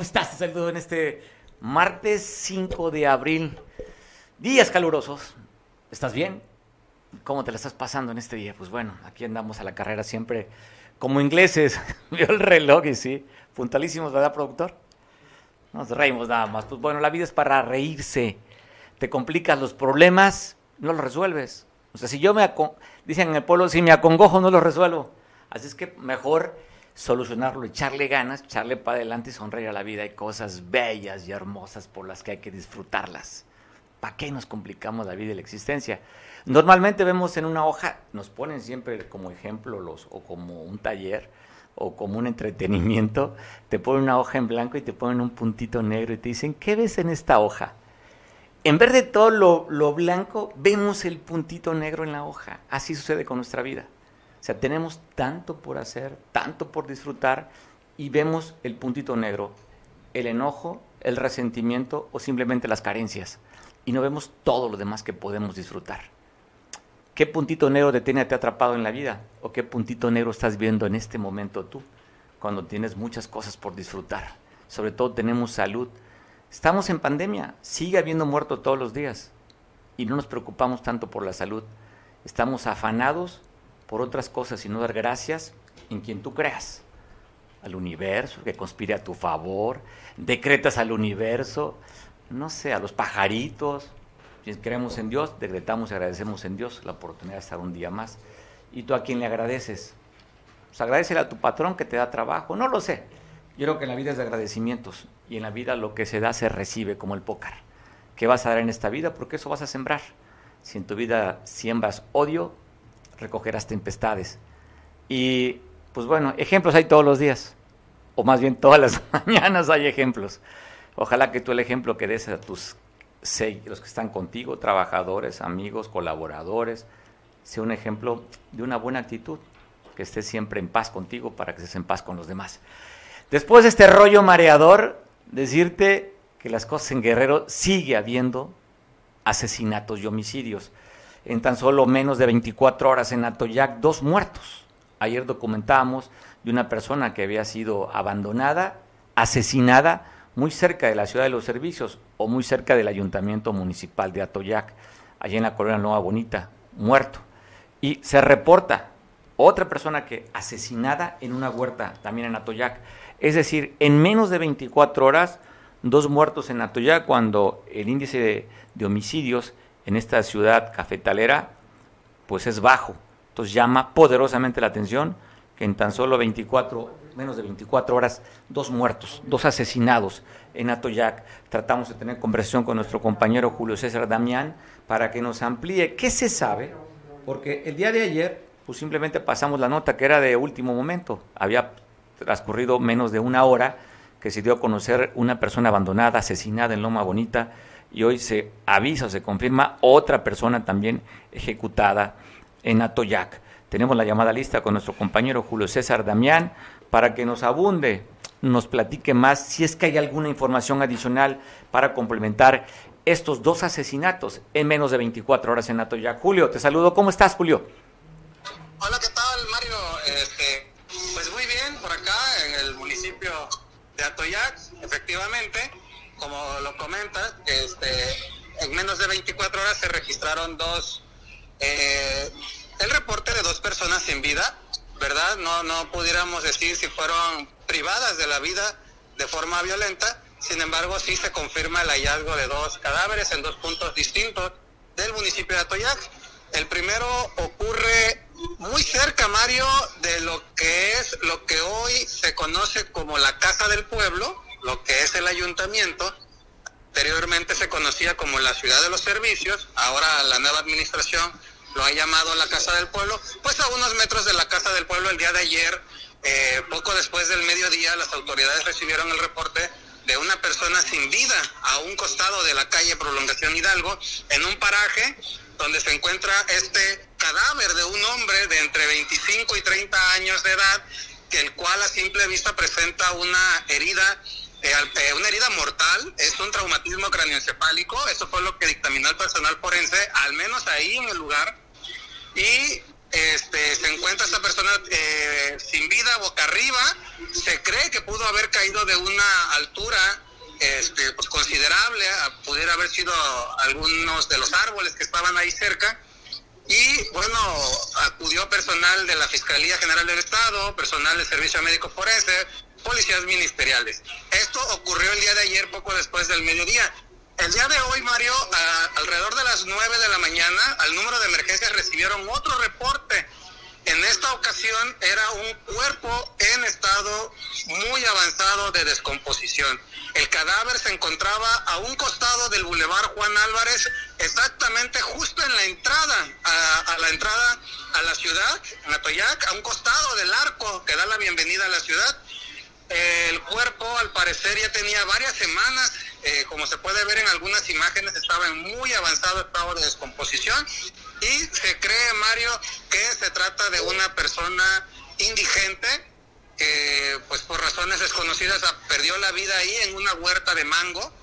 ¿Cómo estás? Te saludo en este martes 5 de abril. Días calurosos. ¿Estás bien? ¿Cómo te la estás pasando en este día? Pues bueno, aquí andamos a la carrera siempre como ingleses. Vio el reloj y sí, puntualísimos, ¿verdad, productor? Nos reímos nada más. Pues bueno, la vida es para reírse. Te complicas los problemas, no los resuelves. O sea, si yo me, dicen en el pueblo, si me acongojo, no los resuelvo. Así es que mejor solucionarlo, echarle ganas, echarle para adelante y sonreír a la vida. Hay cosas bellas y hermosas por las que hay que disfrutarlas. ¿Para qué nos complicamos la vida y la existencia? Normalmente vemos en una hoja, nos ponen siempre como ejemplo los, o como un taller, o como un entretenimiento, te ponen una hoja en blanco y te ponen un puntito negro y te dicen, ¿qué ves en esta hoja? En vez de todo lo, lo blanco, vemos el puntito negro en la hoja. Así sucede con nuestra vida. O sea, tenemos tanto por hacer, tanto por disfrutar y vemos el puntito negro, el enojo, el resentimiento o simplemente las carencias. Y no vemos todo lo demás que podemos disfrutar. ¿Qué puntito negro te tiene atrapado en la vida? ¿O qué puntito negro estás viendo en este momento tú? Cuando tienes muchas cosas por disfrutar. Sobre todo tenemos salud. Estamos en pandemia, sigue habiendo muertos todos los días. Y no nos preocupamos tanto por la salud. Estamos afanados por otras cosas, sino dar gracias en quien tú creas. Al universo, que conspire a tu favor, decretas al universo, no sé, a los pajaritos. Si creemos en Dios, decretamos y agradecemos en Dios la oportunidad de estar un día más. ¿Y tú a quién le agradeces? Pues agradecele a tu patrón que te da trabajo, no lo sé. Yo creo que la vida es de agradecimientos y en la vida lo que se da se recibe como el pócar. ¿Qué vas a dar en esta vida? Porque eso vas a sembrar. Si en tu vida siembras odio, recogerás tempestades. Y pues bueno, ejemplos hay todos los días, o más bien todas las mañanas hay ejemplos. Ojalá que tú el ejemplo que des a tus los que están contigo, trabajadores, amigos, colaboradores, sea un ejemplo de una buena actitud, que estés siempre en paz contigo para que estés en paz con los demás. Después de este rollo mareador, decirte que las cosas en Guerrero sigue habiendo asesinatos y homicidios en tan solo menos de 24 horas en Atoyac, dos muertos. Ayer documentábamos de una persona que había sido abandonada, asesinada, muy cerca de la ciudad de los servicios o muy cerca del ayuntamiento municipal de Atoyac, allí en la colonia Nueva Bonita, muerto. Y se reporta otra persona que asesinada en una huerta, también en Atoyac. Es decir, en menos de 24 horas, dos muertos en Atoyac, cuando el índice de, de homicidios en esta ciudad cafetalera, pues es bajo. Entonces llama poderosamente la atención que en tan solo 24, menos de 24 horas, dos muertos, dos asesinados en Atoyac. Tratamos de tener conversación con nuestro compañero Julio César Damián para que nos amplíe qué se sabe, porque el día de ayer, pues simplemente pasamos la nota que era de último momento. Había transcurrido menos de una hora que se dio a conocer una persona abandonada, asesinada en Loma Bonita, y hoy se avisa se confirma otra persona también ejecutada en Atoyac. Tenemos la llamada lista con nuestro compañero Julio César Damián para que nos abunde, nos platique más si es que hay alguna información adicional para complementar estos dos asesinatos en menos de 24 horas en Atoyac. Julio, te saludo. ¿Cómo estás, Julio? Hola, ¿qué tal, Mario? Este, pues muy bien, por acá en el municipio de Atoyac, efectivamente como lo comentas, este, en menos de 24 horas se registraron dos, eh, el reporte de dos personas sin vida, ¿verdad? No, no pudiéramos decir si fueron privadas de la vida de forma violenta, sin embargo sí se confirma el hallazgo de dos cadáveres en dos puntos distintos del municipio de Atoyac. El primero ocurre muy cerca, Mario, de lo que es lo que hoy se conoce como la Casa del Pueblo, lo que es el ayuntamiento, anteriormente se conocía como la ciudad de los servicios, ahora la nueva administración lo ha llamado la Casa del Pueblo, pues a unos metros de la Casa del Pueblo el día de ayer, eh, poco después del mediodía, las autoridades recibieron el reporte de una persona sin vida a un costado de la calle Prolongación Hidalgo, en un paraje donde se encuentra este cadáver de un hombre de entre 25 y 30 años de edad, que el cual a simple vista presenta una herida eh, eh, una herida mortal, es un traumatismo craneoencefálico, eso fue lo que dictaminó el personal forense, al menos ahí en el lugar, y este, se encuentra esta persona eh, sin vida, boca arriba. Se cree que pudo haber caído de una altura este, pues, considerable, pudiera haber sido algunos de los árboles que estaban ahí cerca. Y bueno, acudió personal de la Fiscalía General del Estado, personal del Servicio Médico Forense, policías ministeriales. Esto ocurrió el día de ayer, poco después del mediodía. El día de hoy, Mario, alrededor de las 9 de la mañana, al número de emergencias recibieron otro reporte. En esta ocasión era un cuerpo en estado muy avanzado de descomposición. El cadáver se encontraba a un costado del Boulevard Juan Álvarez, exactamente justo en la entrada, a, la entrada a la ciudad, en Atoyac, a un costado del arco que da la bienvenida a la ciudad. El cuerpo, al parecer, ya tenía varias semanas. Eh, como se puede ver en algunas imágenes, estaba en muy avanzado estado de descomposición. Y se cree, Mario, que se trata de una persona indigente que, pues por razones desconocidas, perdió la vida ahí en una huerta de mango,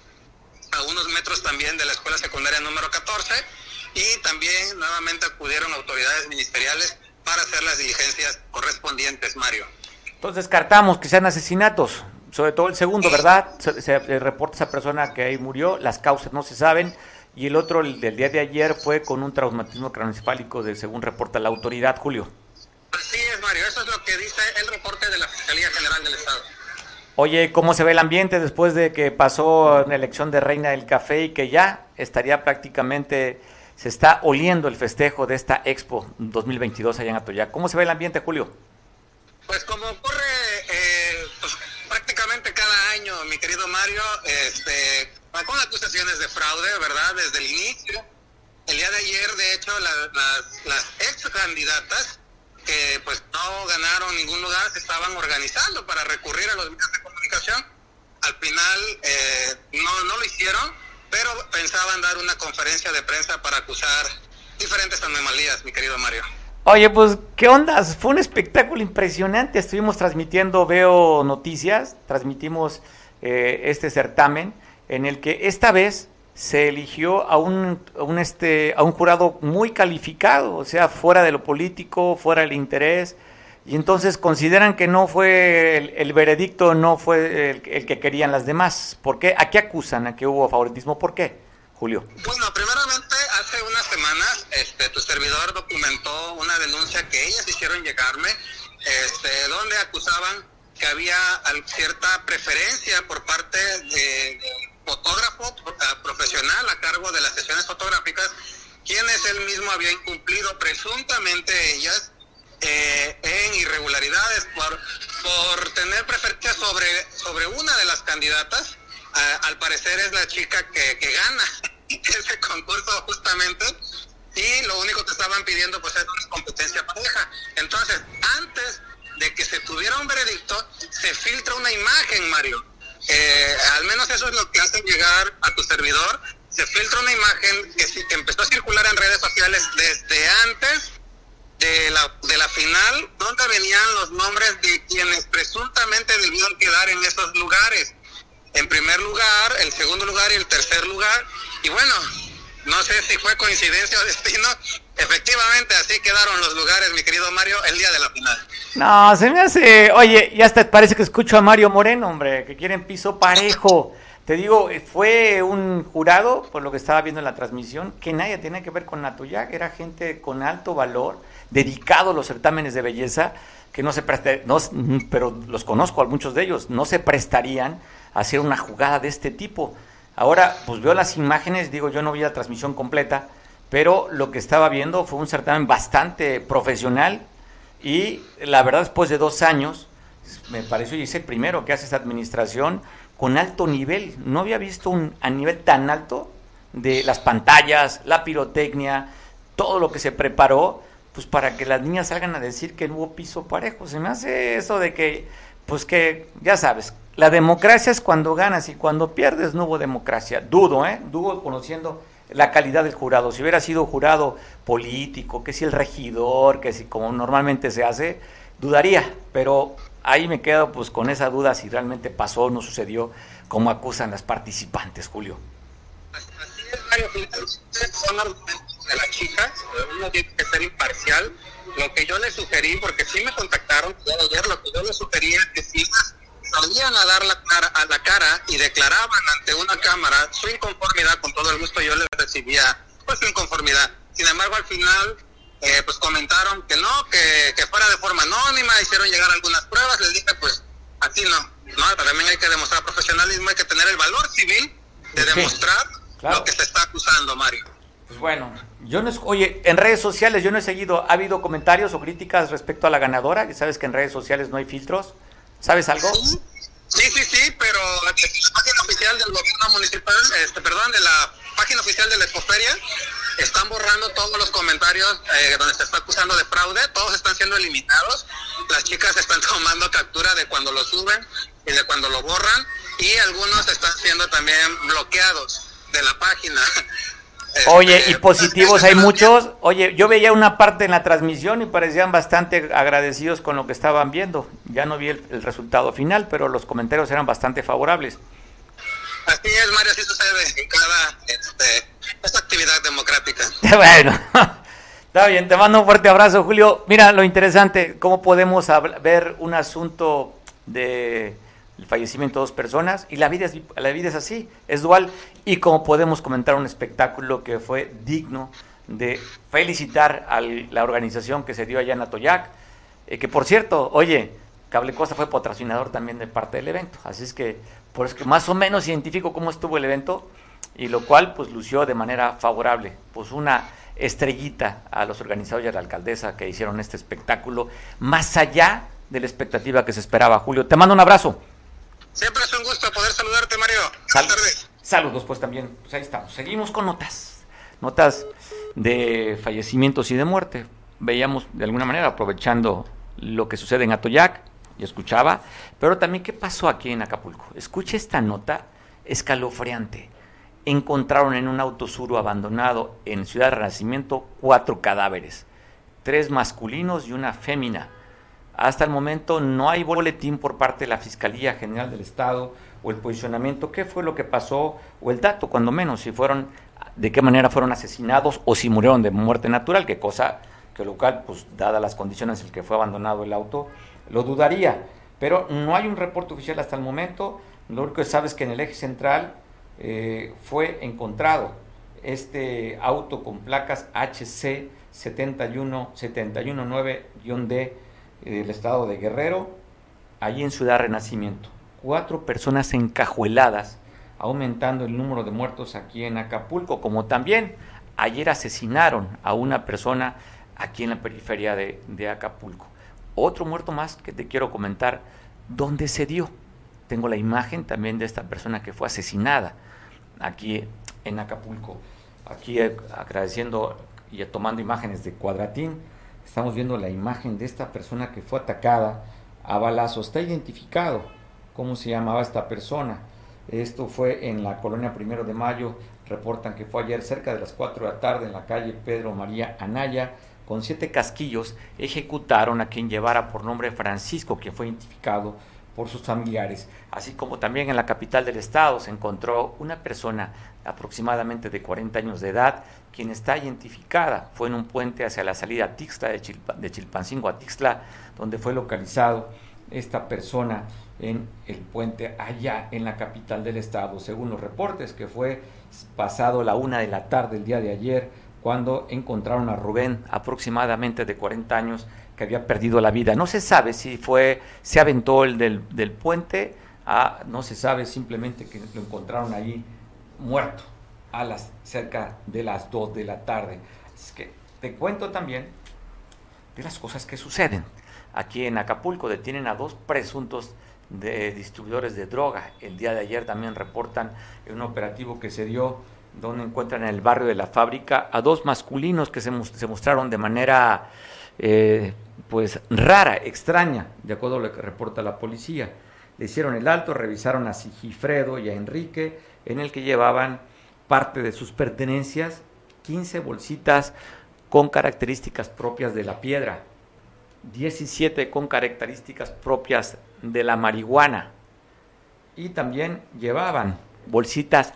a unos metros también de la escuela secundaria número 14, y también nuevamente acudieron autoridades ministeriales para hacer las diligencias correspondientes, Mario. Entonces descartamos que sean asesinatos sobre todo el segundo, ¿verdad? Se, reporta esa persona que ahí murió, las causas no se saben, y el otro, el del día de ayer, fue con un traumatismo craneoencefálico, de, según reporta la autoridad, Julio. Así es, Mario, eso es lo que dice el reporte de la Fiscalía General del Estado. Oye, ¿cómo se ve el ambiente después de que pasó la elección de Reina del Café y que ya estaría prácticamente, se está oliendo el festejo de esta Expo 2022 allá en Atoyac? ¿Cómo se ve el ambiente, Julio? Pues como ocurre eh, pues, cada año, mi querido Mario, este, con acusaciones de fraude, ¿verdad? Desde el inicio. El día de ayer, de hecho, las, las ex candidatas que pues no ganaron ningún lugar se estaban organizando para recurrir a los medios de comunicación. Al final eh, no, no lo hicieron, pero pensaban dar una conferencia de prensa para acusar diferentes anomalías, mi querido Mario. Oye, pues, ¿qué onda? Fue un espectáculo impresionante. Estuvimos transmitiendo, veo noticias, transmitimos eh, este certamen en el que esta vez se eligió a un, un, este, a un jurado muy calificado, o sea, fuera de lo político, fuera del interés, y entonces consideran que no fue el, veredicto, no fue el, el, que querían las demás. ¿Por qué? ¿A qué acusan? ¿A qué hubo favoritismo? ¿Por qué, Julio? Bueno, primeramente hace unas semanas este, tu servidor documentó una denuncia que ellas hicieron llegarme, este, donde acusaban que había cierta preferencia por parte de, fotógrafo profesional a cargo de las sesiones fotográficas, quienes él mismo había incumplido presuntamente ellas eh, en irregularidades por, por tener preferencia sobre, sobre una de las candidatas. al parecer es la chica que, que gana ese concurso justamente y lo único que estaban pidiendo pues era una competencia pareja. Entonces, antes de que se tuviera un veredicto, se filtra una imagen, Mario. Eh, al menos eso es lo que hacen llegar a tu servidor. Se filtra una imagen que, que empezó a circular en redes sociales desde antes de la, de la final, donde venían los nombres de quienes presuntamente debían quedar en esos lugares. En primer lugar, el segundo lugar y el tercer lugar. Y bueno, no sé si fue coincidencia o destino. Efectivamente, así quedaron los lugares, mi querido Mario, el día de la final. No, se me hace. Oye, ya hasta parece que escucho a Mario Moreno, hombre, que quieren piso parejo. Te digo, fue un jurado, por lo que estaba viendo en la transmisión, que nadie tenía que ver con Natuyac, era gente con alto valor, dedicado a los certámenes de belleza, que no se prestarían, no, pero los conozco a muchos de ellos, no se prestarían hacer una jugada de este tipo. Ahora, pues veo las imágenes, digo, yo no vi la transmisión completa, pero lo que estaba viendo fue un certamen bastante profesional y la verdad después de dos años, me pareció y es el primero que hace esta administración con alto nivel. No había visto un a nivel tan alto de las pantallas, la pirotecnia, todo lo que se preparó, pues para que las niñas salgan a decir que no hubo piso parejo. Se me hace eso de que, pues que, ya sabes, la democracia es cuando ganas y cuando pierdes no hubo democracia. Dudo, ¿eh? Dudo conociendo la calidad del jurado. Si hubiera sido jurado político, que si el regidor, que si como normalmente se hace, dudaría. Pero ahí me quedo pues con esa duda si realmente pasó o no sucedió como acusan las participantes, Julio. Así es. Son argumentos de la chicas, uno tiene que ser imparcial. Lo que yo le sugerí, porque sí me contactaron ayer, lo que yo le sugería es que si salían a dar la cara, a la cara y declaraban ante una cámara su inconformidad, con todo el gusto yo les recibía pues su inconformidad. Sin embargo, al final eh, pues comentaron que no, que, que, fuera de forma anónima, hicieron llegar algunas pruebas, les dije pues así no, no, también hay que demostrar profesionalismo, hay que tener el valor civil de demostrar lo que se está acusando, Mario. Pues bueno, yo no, oye, en redes sociales yo no he seguido, ¿ha habido comentarios o críticas respecto a la ganadora? Ya sabes que en redes sociales no hay filtros. ¿Sabes algo? Sí, sí, sí, pero la página oficial del gobierno municipal, este, perdón, de la página oficial de la Escoferia, están borrando todos los comentarios eh, donde se está acusando de fraude, todos están siendo eliminados. Las chicas están tomando captura de cuando lo suben y de cuando lo borran, y algunos están siendo también bloqueados de la página. Oye, y positivos hay muchos. Oye, yo veía una parte en la transmisión y parecían bastante agradecidos con lo que estaban viendo. Ya no vi el, resultado final, pero los comentarios eran bastante favorables. Así es, Mario, así sucede en cada este, esta actividad democrática. bueno, está bien, te mando un fuerte abrazo, Julio. Mira, lo interesante, cómo podemos ver un asunto de el fallecimiento de dos personas y la vida es, la vida es así, es dual y como podemos comentar un espectáculo que fue digno de felicitar a la organización que se dio allá en Atoyac, eh, que por cierto, oye, Cable Costa fue patrocinador también de parte del evento, así es que por eso que más o menos identifico cómo estuvo el evento y lo cual pues lució de manera favorable, pues una estrellita a los organizadores y a la alcaldesa que hicieron este espectáculo, más allá de la expectativa que se esperaba. Julio, te mando un abrazo. Siempre es un gusto poder saludarte, Mario. Saludos, pues también. Pues ahí estamos. Seguimos con notas. Notas de fallecimientos y de muerte. Veíamos de alguna manera aprovechando lo que sucede en Atoyac y escuchaba, pero también qué pasó aquí en Acapulco. Escuche esta nota escalofriante. Encontraron en un auto suro abandonado en Ciudad Renacimiento cuatro cadáveres, tres masculinos y una fémina hasta el momento no hay boletín por parte de la Fiscalía General del Estado o el posicionamiento, qué fue lo que pasó o el dato, cuando menos, si fueron, de qué manera fueron asesinados o si murieron de muerte natural, qué cosa que local, pues dadas las condiciones en que fue abandonado el auto, lo dudaría. Pero no hay un reporte oficial hasta el momento. Lo único que sabes es que en el eje central eh, fue encontrado este auto con placas HC 71719-D del estado de Guerrero, allí en Ciudad Renacimiento. Cuatro personas encajueladas, aumentando el número de muertos aquí en Acapulco, como también ayer asesinaron a una persona aquí en la periferia de, de Acapulco. Otro muerto más que te quiero comentar, ¿dónde se dio? Tengo la imagen también de esta persona que fue asesinada aquí en Acapulco. Aquí eh, agradeciendo y tomando imágenes de Cuadratín, Estamos viendo la imagen de esta persona que fue atacada a balazo. Está identificado cómo se llamaba esta persona. Esto fue en la colonia Primero de Mayo. Reportan que fue ayer cerca de las 4 de la tarde en la calle Pedro María Anaya. Con siete casquillos ejecutaron a quien llevara por nombre Francisco, quien fue identificado por sus familiares. Así como también en la capital del estado se encontró una persona aproximadamente de 40 años de edad, quien está identificada. Fue en un puente hacia la salida Tixla de, de Chilpancingo a Tixla, donde fue localizado esta persona en el puente allá en la capital del estado, según los reportes que fue pasado la una de la tarde el día de ayer, cuando encontraron a Rubén, aproximadamente de 40 años, que había perdido la vida. No se sabe si fue, se aventó el del, puente, a, no se sabe simplemente que lo encontraron ahí muerto a las cerca de las 2 de la tarde. Es que te cuento también de las cosas que suceden. Aquí en Acapulco detienen a dos presuntos de distribuidores de droga. El día de ayer también reportan un operativo que se dio donde encuentran en el barrio de la fábrica a dos masculinos que se, mostraron de manera eh, pues rara, extraña, de acuerdo a lo que reporta la policía. Le hicieron el alto, revisaron a Sigifredo y a Enrique, en el que llevaban parte de sus pertenencias, 15 bolsitas con características propias de la piedra, 17 con características propias de la marihuana y también llevaban bolsitas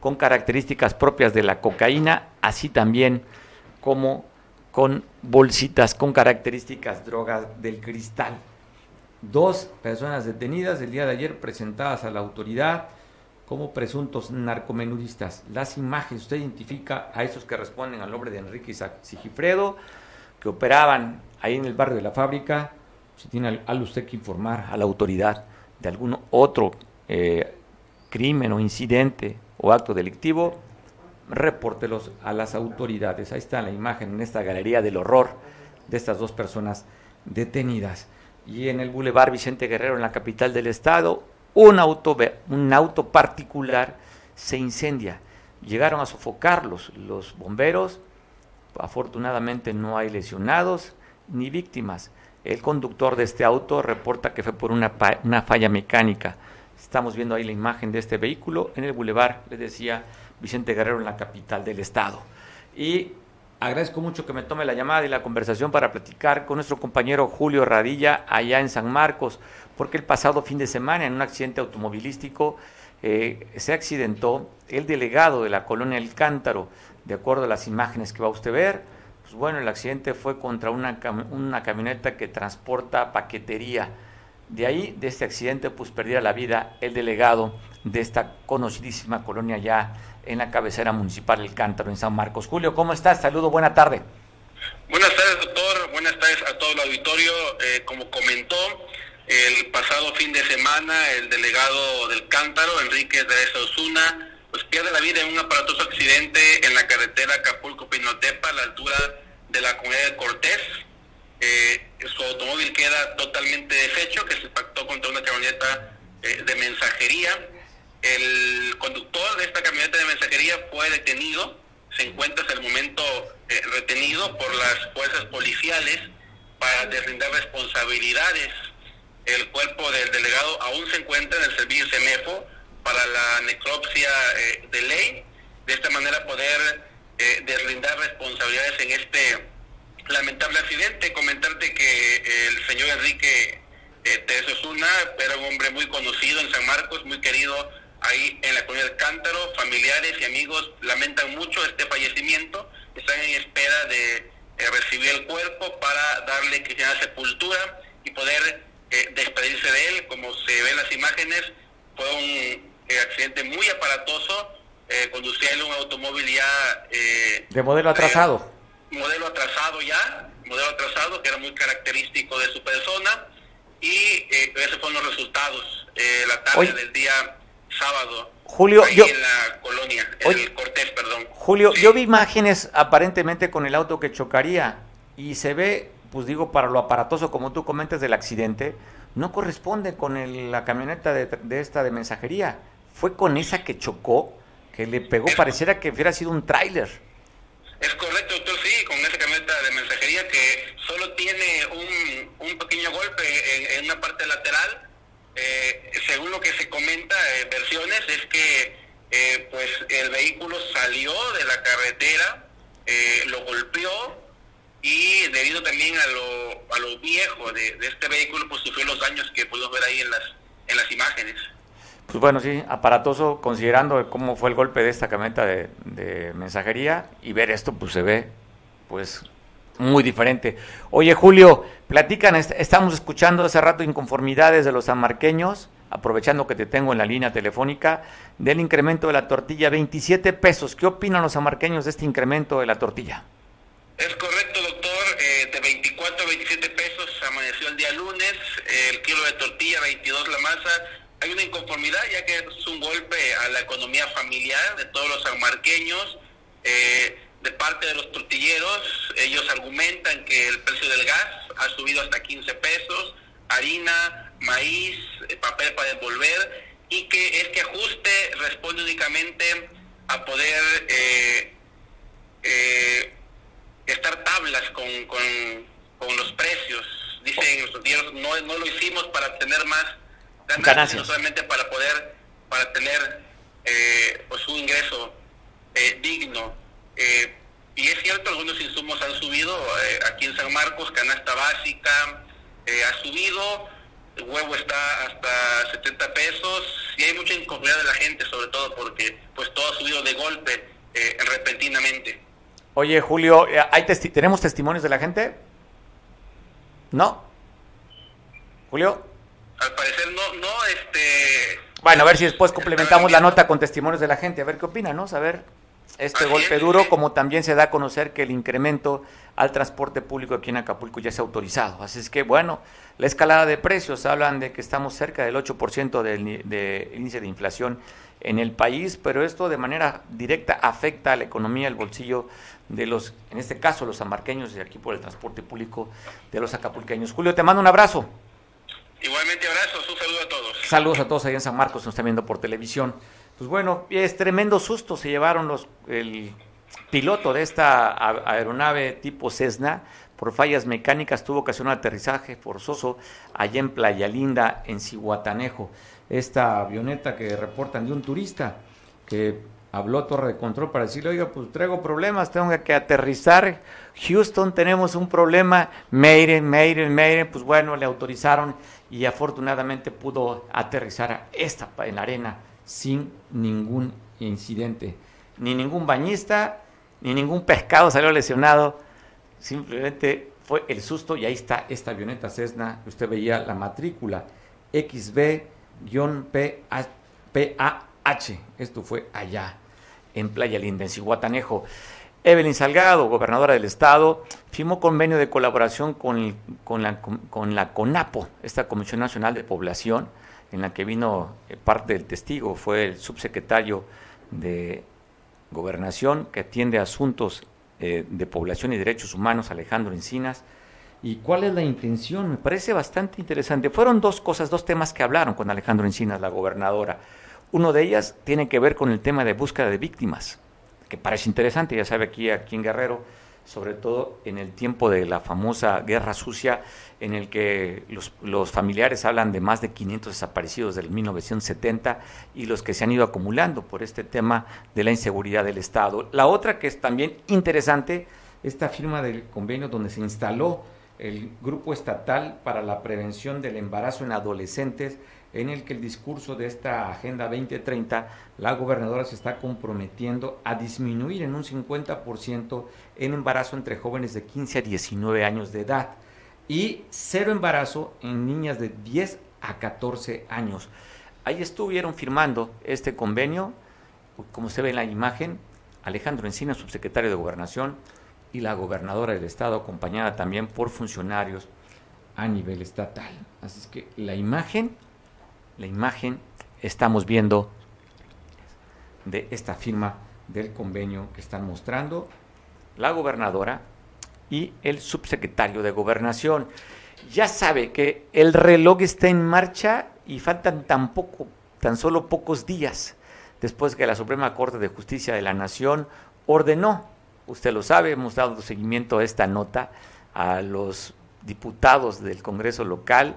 con características propias de la cocaína, así también como con bolsitas con características drogas del cristal. Dos personas detenidas el día de ayer presentadas a la autoridad como presuntos narcomenudistas. Las imágenes, usted identifica a esos que responden al nombre de Enrique Sigifredo, que operaban ahí en el barrio de la fábrica. Si tiene algo usted que informar a la autoridad de algún otro eh, crimen o incidente o acto delictivo, repórtelos a las autoridades. Ahí está la imagen en esta galería del horror de estas dos personas detenidas. Y en el Boulevard Vicente Guerrero, en la capital del estado, un auto, un auto particular se incendia. Llegaron a sofocarlos los bomberos. Afortunadamente no hay lesionados ni víctimas. El conductor de este auto reporta que fue por una, una falla mecánica. Estamos viendo ahí la imagen de este vehículo en el Boulevard, les decía, Vicente Guerrero en la capital del estado. Y agradezco mucho que me tome la llamada y la conversación para platicar con nuestro compañero Julio Radilla allá en San Marcos, porque el pasado fin de semana en un accidente automovilístico eh, se accidentó el delegado de la colonia El Cántaro, de acuerdo a las imágenes que va a usted ver. Pues bueno, el accidente fue contra una, una camioneta que transporta paquetería. De ahí, de este accidente, pues perdiera la vida el delegado de esta conocidísima colonia ya en la cabecera municipal El Cántaro, en San Marcos. Julio, ¿cómo estás? Saludo, buena tarde. Buenas tardes, doctor. Buenas tardes a todo el auditorio. Eh, como comentó, el pasado fin de semana el delegado del Cántaro, Enrique de Osuna, pues pierde la vida en un aparatoso accidente en la carretera Acapulco-Pinotepa a la altura de la comunidad de Cortés. Eh, su automóvil queda totalmente deshecho, que se impactó contra una camioneta eh, de mensajería el conductor de esta camioneta de mensajería fue detenido, se encuentra hasta el momento eh, retenido por las fuerzas policiales para deslindar responsabilidades. El cuerpo del delegado aún se encuentra en el servicio CEMEFO para la necropsia eh, de ley, de esta manera poder eh, deslindar responsabilidades en este lamentable accidente. Comentarte que el señor Enrique eh, era un hombre muy conocido en San Marcos, muy querido ahí en la comunidad del Cántaro, familiares y amigos lamentan mucho este fallecimiento, están en espera de eh, recibir el cuerpo para darle cristiana sepultura y poder eh, despedirse de él, como se ve en las imágenes, fue un eh, accidente muy aparatoso, conducía él un automóvil ya... de modelo atrasado. modelo atrasado ya, modelo atrasado que era muy característico de su persona y esos fueron los resultados. la tarde del día sábado. Julio, yo, en la colonia, en Cortés, perdón. Julio, yo vi imágenes aparentemente con el auto que chocaría y se ve, pues digo, para lo aparatoso, como tú comentas del accidente, no corresponde con la camioneta de, esta de mensajería. Fue con esa que chocó, que le pegó, pareciera que hubiera sido un tráiler. Es correcto, doctor, sí, con esa camioneta de mensajería que solo tiene un, un pequeño golpe en, en una parte lateral eh, según lo que se comenta en versiones, es que eh, pues el vehículo salió de la carretera, eh, lo golpeó y debido también a lo, a lo viejo de, este vehículo, pues sufrió los daños que pudimos ver ahí en las, en las imágenes. Pues bueno, sí, aparatoso considerando cómo fue el golpe de esta camioneta de mensajería y ver esto pues se ve pues muy diferente. Oye, Julio, platican, estamos escuchando hace rato inconformidades de los sanmarqueños, aprovechando que te tengo en la línea telefónica, del incremento de la tortilla, 27 pesos. ¿Qué opinan los sanmarqueños de este incremento de la tortilla? Es correcto, doctor. Eh, de 24 a 27 pesos amaneció el día lunes, el kilo de tortilla, 22 la masa. Hay una inconformidad ya que es un golpe a la economía familiar de todos los sanmarqueños. Eh, de parte de los tortilleros, ellos argumentan que el precio del gas ha subido hasta 15 pesos, harina, maíz, eh, papel para devolver, y que este ajuste responde únicamente a poder eh, eh, estar tablas con, con, los precios. Dicen los tortilleros, no, no lo hicimos para tener más ganancias, sino solamente para poder, para tener pues un ingreso digno eh, y es cierto, algunos insumos han subido. Eh, aquí en San Marcos, canasta básica eh, ha subido, el huevo está hasta 70 pesos y hay mucha inconformidad de la gente, sobre todo porque pues todo ha subido de golpe, repentinamente. Oye, Julio, eh, ¿hay ¿tenemos testimonios de la gente? ¿No? ¿Julio? Al parecer no, no, este... Bueno, a ver si después complementamos la nota con testimonios de la gente, a ver qué opinan, ¿no? A ver este golpe duro, como también se da a conocer que el incremento al transporte público aquí en Acapulco ya se ha autorizado. Así es que, bueno, la escalada de precios, hablan de que estamos cerca del 8% del de índice de inflación en el país, pero esto de manera directa afecta a la economía, el bolsillo de los, en este caso, los amarqueños y aquí por el transporte público de los acapulqueños. Julio, te mando un abrazo. Igualmente abrazos, un saludo a todos. Saludos a todos allá en San Marcos, nos están viendo por televisión. Pues bueno, es tremendo susto se llevaron los el piloto de esta aeronave tipo Cessna por fallas mecánicas tuvo ocasión un aterrizaje forzoso allá en Playa Linda, en Cihuatanejo. Esta avioneta que reportan de un turista que habló a Torre de Control para decirle, oiga, pues traigo problemas, tengo que aterrizar. Houston, tenemos un problema. Mayden, Mayden, Mayden. Pues bueno, le autorizaron y afortunadamente pudo aterrizar esta en la arena sin ningún incidente. Ni ningún bañista, ni ningún pescado salió lesionado. Simplemente fue el susto y ahí está esta avioneta Cessna. Usted veía la matrícula XB-PAH. Esto fue allá en Playa Linda, en Cihuatanejo. Evelyn Salgado, gobernadora del estado, firmó convenio de colaboración con, con, la, con la CONAPO, esta Comisión Nacional de Población, en la que vino eh, parte del testigo, fue el subsecretario de Gobernación que atiende asuntos eh, de población y derechos humanos, Alejandro Encinas. ¿Y cuál es la intención? Me parece bastante interesante. Fueron dos cosas, dos temas que hablaron con Alejandro Encinas, la gobernadora. Uno de ellas tiene que ver con el tema de búsqueda de víctimas, que parece interesante, ya sabe aquí, aquí en Guerrero, sobre todo en el tiempo de la famosa Guerra Sucia, en el que los, familiares hablan de más de 500 desaparecidos del 1970 y los que se han ido acumulando por este tema de la inseguridad del Estado. La otra que es también interesante, esta firma del convenio donde se instaló el Grupo Estatal para la Prevención del Embarazo en Adolescentes, en el que el discurso de esta Agenda 2030, la gobernadora se está comprometiendo a disminuir en un 50% el embarazo entre jóvenes de 15 a 19 años de edad y cero embarazo en niñas de 10 a 14 años. Ahí estuvieron firmando este convenio, como se ve en la imagen, Alejandro Encina, subsecretario de Gobernación, y la gobernadora del estado, acompañada también por funcionarios a nivel estatal. Así es que la imagen, la imagen estamos viendo de esta firma del convenio que están mostrando la gobernadora y el subsecretario de Gobernación. Ya sabe que el reloj está en marcha y faltan tan poco, tan solo pocos días después que la Suprema Corte de Justicia de la Nación ordenó, usted lo sabe, hemos dado seguimiento a esta nota a los diputados del Congreso local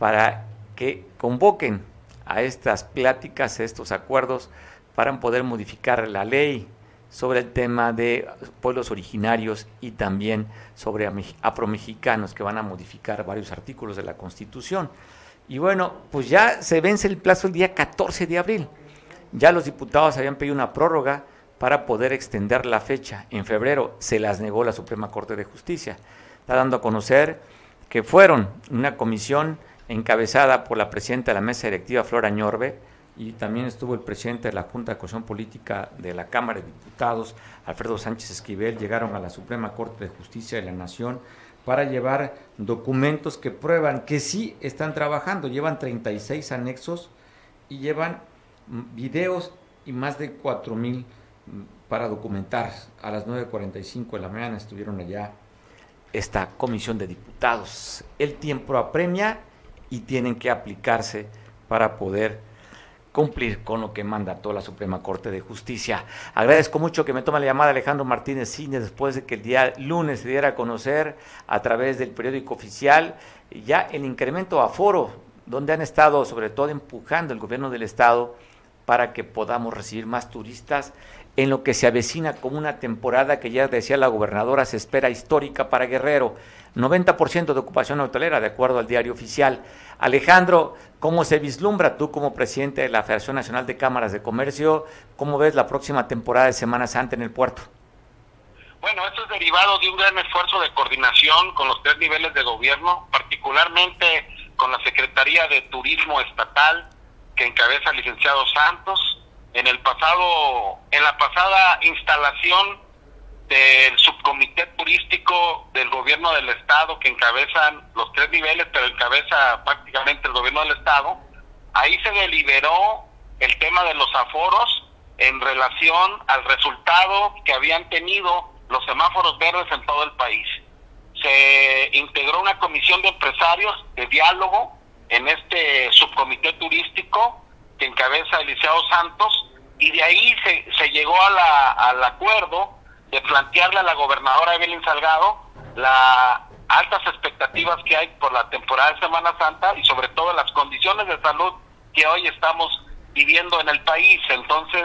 para que convoquen a estas pláticas, a estos acuerdos, para poder modificar la ley sobre el tema de pueblos originarios y también sobre afromexicanos que van a modificar varios artículos de la Constitución. Y bueno, pues ya se vence el plazo el día 14 de abril. Ya los diputados habían pedido una prórroga para poder extender la fecha. En febrero se las negó la Suprema Corte de Justicia. Está dando a conocer que fueron una comisión encabezada por la presidenta de la mesa directiva, Flora Ñorbe, y también estuvo el presidente de la Junta de Cohesión Política de la Cámara de Diputados, Alfredo Sánchez Esquivel, llegaron a la Suprema Corte de Justicia de la Nación para llevar documentos que prueban que sí están trabajando. Llevan 36 anexos y llevan videos y más de 4 mil mm, para documentar. A las 9.45 de la mañana estuvieron allá esta comisión de diputados. El tiempo apremia y tienen que aplicarse para poder cumplir con lo que manda toda la Suprema Corte de Justicia. Agradezco mucho que me tome la llamada Alejandro Martínez Cine después de que el día lunes se diera a conocer a través del periódico oficial ya el incremento a foro, donde han estado sobre todo empujando el gobierno del estado para que podamos recibir más turistas en lo que se avecina como una temporada que ya decía la gobernadora se espera histórica para Guerrero. 90% de ocupación hotelera, de acuerdo al diario oficial. Alejandro, ¿cómo se vislumbra tú como presidente de la Federación Nacional de Cámaras de Comercio? ¿Cómo ves la próxima temporada de Semana Santa en el puerto? Bueno, esto es derivado de un gran esfuerzo de coordinación con los tres niveles de gobierno, particularmente con la Secretaría de Turismo Estatal que encabeza el licenciado Santos. En el pasado, en la pasada instalación del subcomité turístico del gobierno del estado que encabezan los tres niveles, pero encabeza prácticamente el gobierno del estado, ahí se deliberó el tema de los aforos en relación al resultado que habían tenido los semáforos verdes en todo el país. Se integró una comisión de empresarios de diálogo en este subcomité turístico que encabeza Eliseo Santos y de ahí se, se llegó a la, al acuerdo de plantearle a la gobernadora Evelyn Salgado las altas expectativas que hay por la temporada de Semana Santa y sobre todo las condiciones de salud que hoy estamos viviendo en el país. Entonces,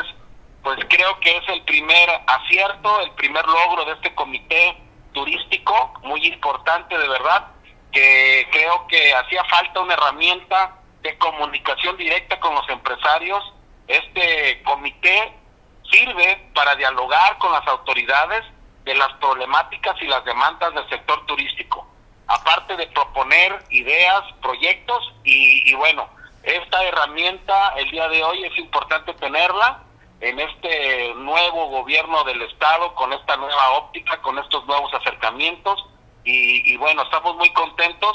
pues creo que es el primer acierto, el primer logro de este comité turístico, muy importante de verdad, que creo que hacía falta una herramienta de comunicación directa con los empresarios. Este comité sirve para dialogar con las autoridades de las problemáticas y las demandas del sector turístico, aparte de proponer ideas, proyectos y, y bueno, esta herramienta el día de hoy es importante tenerla en este nuevo gobierno del Estado, con esta nueva óptica, con estos nuevos acercamientos y, bueno, estamos muy contentos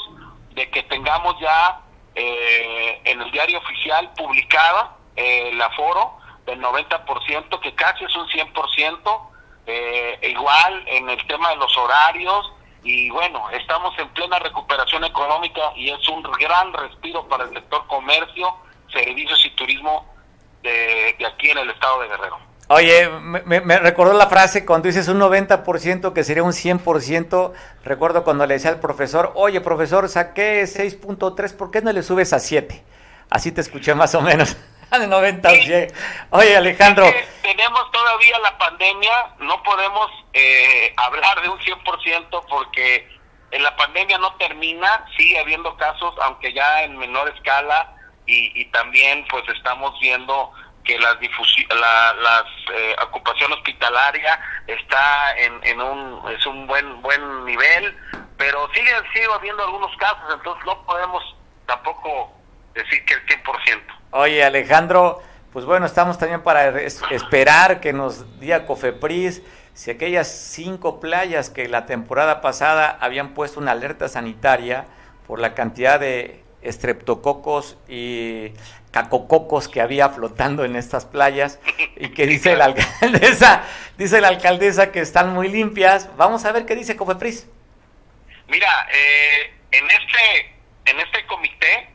de que tengamos ya eh, en el diario oficial publicada eh, el aforo del 90%, que casi es un 100%, eh, igual en el tema de los horarios, y bueno, estamos en plena recuperación económica y es un gran respiro para el sector comercio, servicios y turismo de, aquí en el estado de Guerrero. Oye, me, me, recordó la frase cuando dices un 90% que sería un 100%. Recuerdo cuando le decía al profesor, oye profesor, saqué 6.3, ¿por qué no le subes a 7? Así te escuché más o menos. de 90 Oye, Alejandro. tenemos todavía la pandemia, no podemos eh, hablar de un 100% porque en la pandemia no termina, sigue habiendo casos, aunque ya en menor escala, y, y también pues estamos viendo que la difusión, la las, eh, ocupación hospitalaria está en, en un es un buen buen nivel, pero sigue sigue habiendo algunos casos, entonces no podemos tampoco decir que el 100%. Oye, Alejandro, pues bueno, estamos también para esperar que nos diga Cofepris si aquellas cinco playas que la temporada pasada habían puesto una alerta sanitaria por la cantidad de estreptococos y cacococos que había flotando en estas playas y que dice la alcaldesa, dice la alcaldesa que están muy limpias. Vamos a ver qué dice Cofepris. Mira, eh, en este en este comité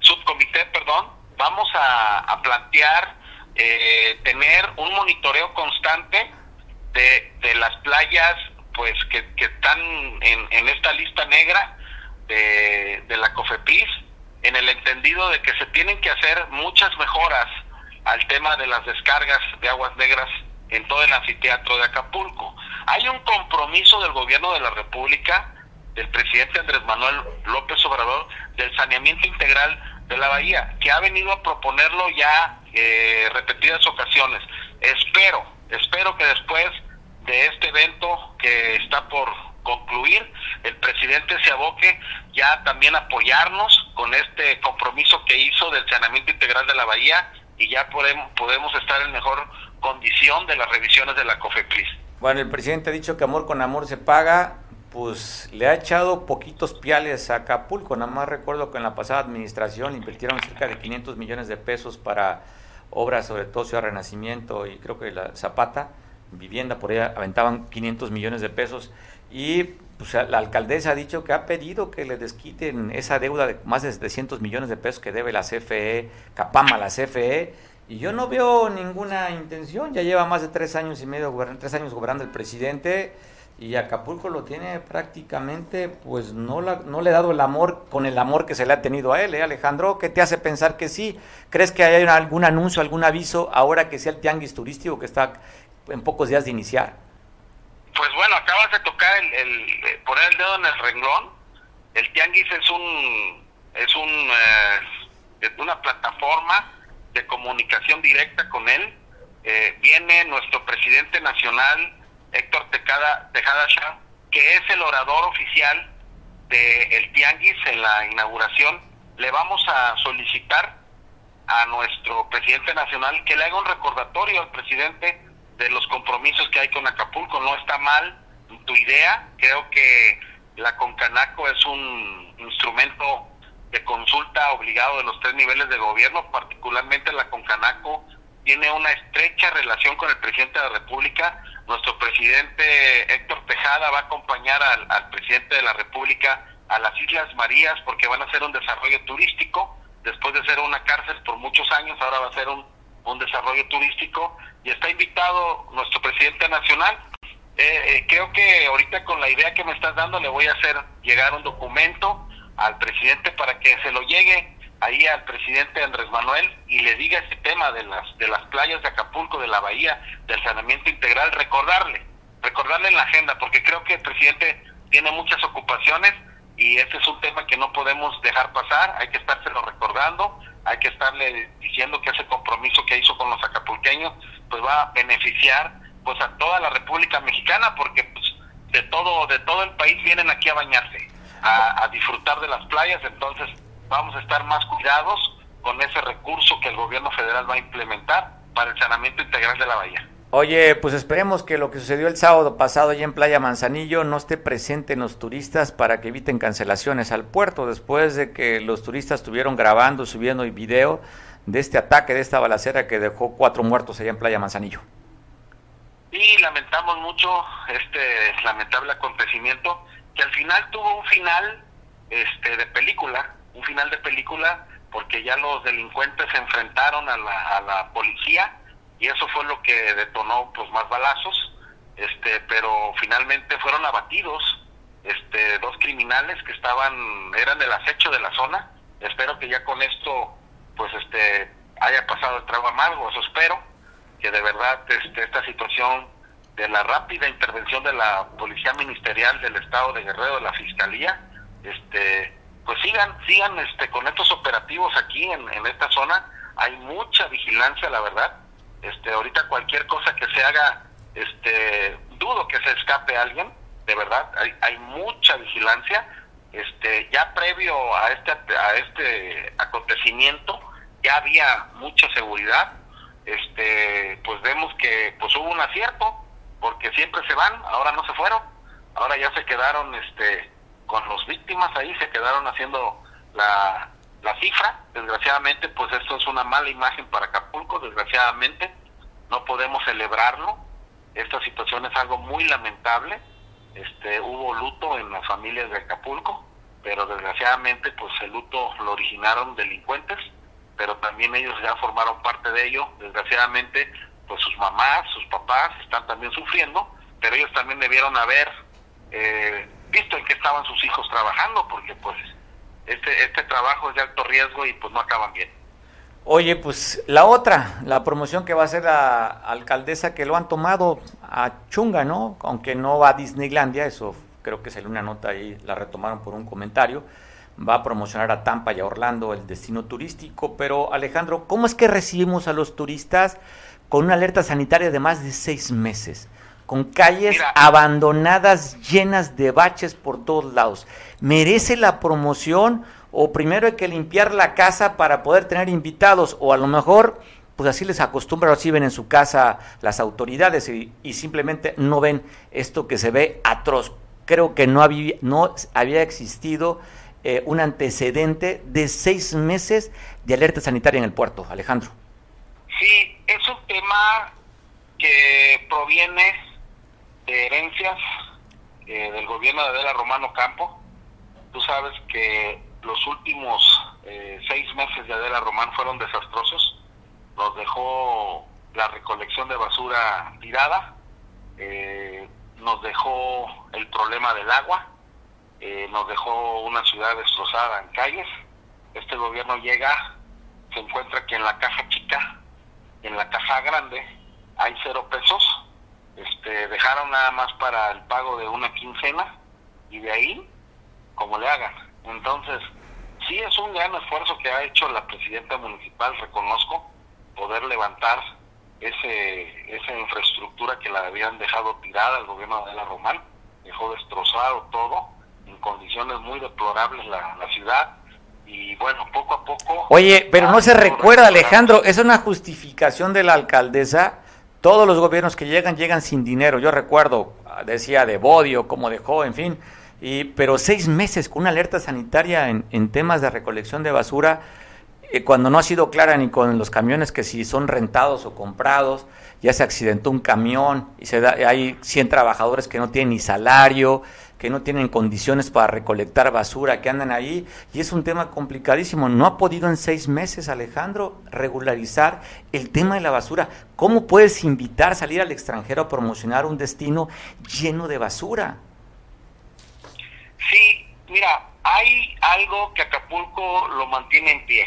subcomité, perdón, vamos a, plantear eh, tener un monitoreo constante de, de las playas pues que, que están en, en, esta lista negra de, de la COFEPIS, en el entendido de que se tienen que hacer muchas mejoras al tema de las descargas de aguas negras en todo el anfiteatro de Acapulco. Hay un compromiso del gobierno de la República, del presidente Andrés Manuel López Obrador, del saneamiento integral de la Bahía, que ha venido a proponerlo ya eh, repetidas ocasiones. Espero, espero que después de este evento que está por concluir, el presidente se aboque ya también apoyarnos con este compromiso que hizo del saneamiento integral de la Bahía y ya podemos, podemos estar en mejor condición de las revisiones de la COFEPRIS. Bueno, el presidente ha dicho que amor con amor se paga pues le ha echado poquitos piales a Acapulco. Nada más recuerdo que en la pasada administración invirtieron cerca de 500 millones de pesos para obras, sobre todo Ciudad Renacimiento y creo que la Zapata, vivienda, por ahí aventaban 500 millones de pesos. Y pues, la alcaldesa ha dicho que ha pedido que le desquiten esa deuda de más de 700 millones de pesos que debe la CFE, Capama, la CFE. Y yo no veo ninguna intención. Ya lleva más de tres años y medio, tres años gobernando el presidente y Acapulco lo tiene prácticamente, pues no, la, no le ha dado el amor con el amor que se le ha tenido a él, ¿eh, Alejandro? ¿Qué te hace pensar que sí? ¿Crees que hay algún anuncio, algún aviso ahora que sea el tianguis turístico que está en pocos días de iniciar? Pues bueno, acabas de tocar el, el poner el dedo en el renglón. El tianguis es un es un eh, una plataforma de comunicación directa con él. Eh, viene nuestro presidente nacional Héctor Tejada, Tejada Shah, que es el orador oficial del el Tianguis en la inauguración, le vamos a solicitar a nuestro presidente nacional que le haga un recordatorio al presidente de los compromisos que hay con Acapulco. No está mal tu idea, creo que la Concanaco es un instrumento de consulta obligado de los tres niveles de gobierno, particularmente la Concanaco tiene una estrecha relación con el presidente de la República. Nuestro presidente Héctor Tejada va a acompañar al, presidente de la República a las Islas Marías porque van a ser un desarrollo turístico. Después de ser una cárcel por muchos años, ahora va a ser un, un desarrollo turístico. Y está invitado nuestro presidente nacional. Eh, eh, creo que ahorita con la idea que me estás dando le voy a hacer llegar un documento al presidente para que se lo llegue ahí al presidente Andrés Manuel y le diga ese tema de las de las playas de Acapulco, de la bahía, del saneamiento integral, recordarle, recordarle en la agenda, porque creo que el presidente tiene muchas ocupaciones y este es un tema que no podemos dejar pasar, hay que estárselo recordando, hay que estarle diciendo que ese compromiso que hizo con los acapulqueños pues va a beneficiar pues a toda la República Mexicana porque pues de todo de todo el país vienen aquí a bañarse, a, a disfrutar de las playas, entonces vamos a estar más cuidados con ese recurso que el gobierno federal va a implementar para el saneamiento integral de la bahía. Oye, pues esperemos que lo que sucedió el sábado pasado allá en Playa Manzanillo no esté presente en los turistas para que eviten cancelaciones al puerto después de que los turistas estuvieron grabando, subiendo video de este ataque, de esta balacera que dejó cuatro muertos allá en Playa Manzanillo. Y lamentamos mucho este lamentable acontecimiento que al final tuvo un final este de película un final de película porque ya los delincuentes se enfrentaron a la, a la policía y eso fue lo que detonó pues más balazos este pero finalmente fueron abatidos este dos criminales que estaban eran del acecho de la zona espero que ya con esto pues este haya pasado el trago amargo eso espero que de verdad este, esta situación de la rápida intervención de la policía ministerial del estado de Guerrero de la fiscalía este pues sigan, sigan este, con estos operativos aquí en, en esta zona. Hay mucha vigilancia, la verdad. Este, ahorita cualquier cosa que se haga, este, dudo que se escape alguien, de verdad. Hay, hay mucha vigilancia. Este, ya previo a este, a este acontecimiento, ya había mucha seguridad. Este, pues vemos que pues hubo un acierto, porque siempre se van, ahora no se fueron, ahora ya se quedaron, este, con los víctimas ahí se quedaron haciendo la, la cifra. Desgraciadamente, pues esto es una mala imagen para Acapulco, desgraciadamente no podemos celebrarlo. Esta situación es algo muy lamentable. Este, hubo luto en las familias de Acapulco, pero desgraciadamente pues el luto lo originaron delincuentes, pero también ellos ya formaron parte de ello. Desgraciadamente, pues sus mamás, sus papás están también sufriendo, pero ellos también debieron haber eh, visto en qué estaban sus hijos trabajando, porque pues este, este trabajo es de alto riesgo y pues no acaban bien. Oye, pues la otra, la promoción que va a hacer la alcaldesa que lo han tomado a chunga, ¿no? Aunque no va a Disneylandia, eso creo que salió una nota ahí, la retomaron por un comentario. Va a promocionar a Tampa y a Orlando el destino turístico. Pero Alejandro, ¿cómo es que recibimos a los turistas con una alerta sanitaria de más de seis meses? Con calles abandonadas llenas de baches por todos lados. ¿Merece la promoción o primero hay que limpiar la casa para poder tener invitados o a lo mejor pues así les acostumbran, así ven en su casa las autoridades y, simplemente no ven esto que se ve atroz. Creo que no había, no había existido eh, un antecedente de seis meses de alerta sanitaria en el puerto, Alejandro. Sí, es un tema que proviene de herencias eh, del gobierno de Adela Romano Campo. Tú sabes que los últimos eh, seis meses de Adela Román fueron desastrosos. Nos dejó la recolección de basura tirada, eh, nos dejó el problema del agua, nos dejó una ciudad destrozada en calles. Este gobierno llega, se encuentra que en la caja chica, en la caja grande, hay cero pesos este, dejaron nada más para el pago de una quincena y de ahí, como le hagan. Entonces, sí es un gran esfuerzo que ha hecho la presidenta municipal, reconozco, poder levantar ese, esa infraestructura que la habían dejado tirada el gobierno de la Román, dejó destrozado todo, en condiciones muy deplorables la, la ciudad, y bueno, poco a poco... Oye, pero no se recuerda, Alejandro, es una justificación de la alcaldesa. Todos los gobiernos que llegan, llegan sin dinero. Yo recuerdo, decía de Bodio, como dejó, en fin. Y, pero seis meses con una alerta sanitaria en, en temas de recolección de basura, eh, cuando no ha sido clara ni con los camiones que si son rentados o comprados, ya se accidentó un camión y se da, hay 100 trabajadores que no tienen ni salario, que no tienen condiciones para recolectar basura, que andan ahí, y es un tema complicadísimo. No ha podido en seis meses, Alejandro, regularizar el tema de la basura. ¿Cómo puedes invitar, salir al extranjero a promocionar un destino lleno de basura? Sí, mira, hay algo que Acapulco lo mantiene en pie.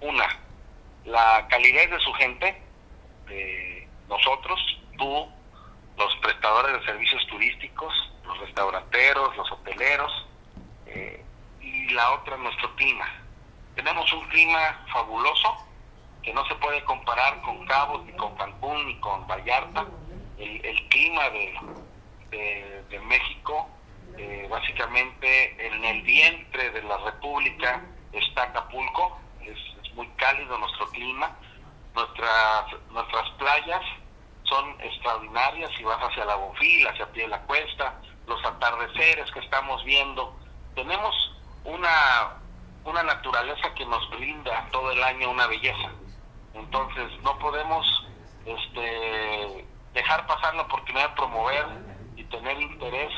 Una, la calidez de su gente, de nosotros, tú, los prestadores de servicios turísticos, los restauranteros, los hoteleros, eh, y la otra nuestro clima. Tenemos un clima fabuloso que no se puede comparar con Cabos, ni con Cancún, ni con Vallarta. El, clima de, México, eh, básicamente en el vientre de la República está Acapulco, es muy cálido nuestro clima, nuestras, nuestras playas son extraordinarias si vas hacia la Bonfil, hacia Pie de la Cuesta, los atardeceres que estamos viendo. Tenemos una, una naturaleza que nos brinda todo el año una belleza. Entonces no podemos este, dejar pasar la oportunidad de promover y tener interés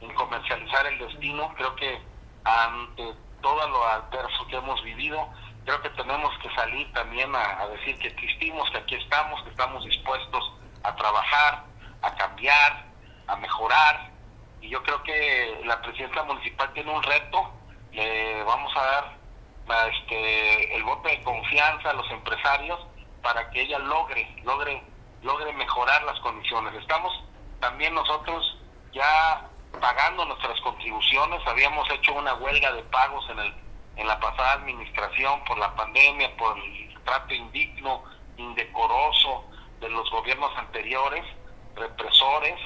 en comercializar el destino. Creo que ante todo lo adverso que hemos vivido, creo que tenemos que salir también a, decir que existimos, que aquí estamos, que estamos dispuestos a trabajar, a cambiar, a mejorar. Y yo creo que la presidenta municipal tiene un reto, le vamos a dar este, el voto de confianza a los empresarios para que ella logre, logre, logre mejorar las condiciones. Estamos también nosotros ya pagando nuestras contribuciones, habíamos hecho una huelga de pagos en el en la pasada administración por la pandemia, por el trato indigno, indecoroso de los gobiernos anteriores, represores,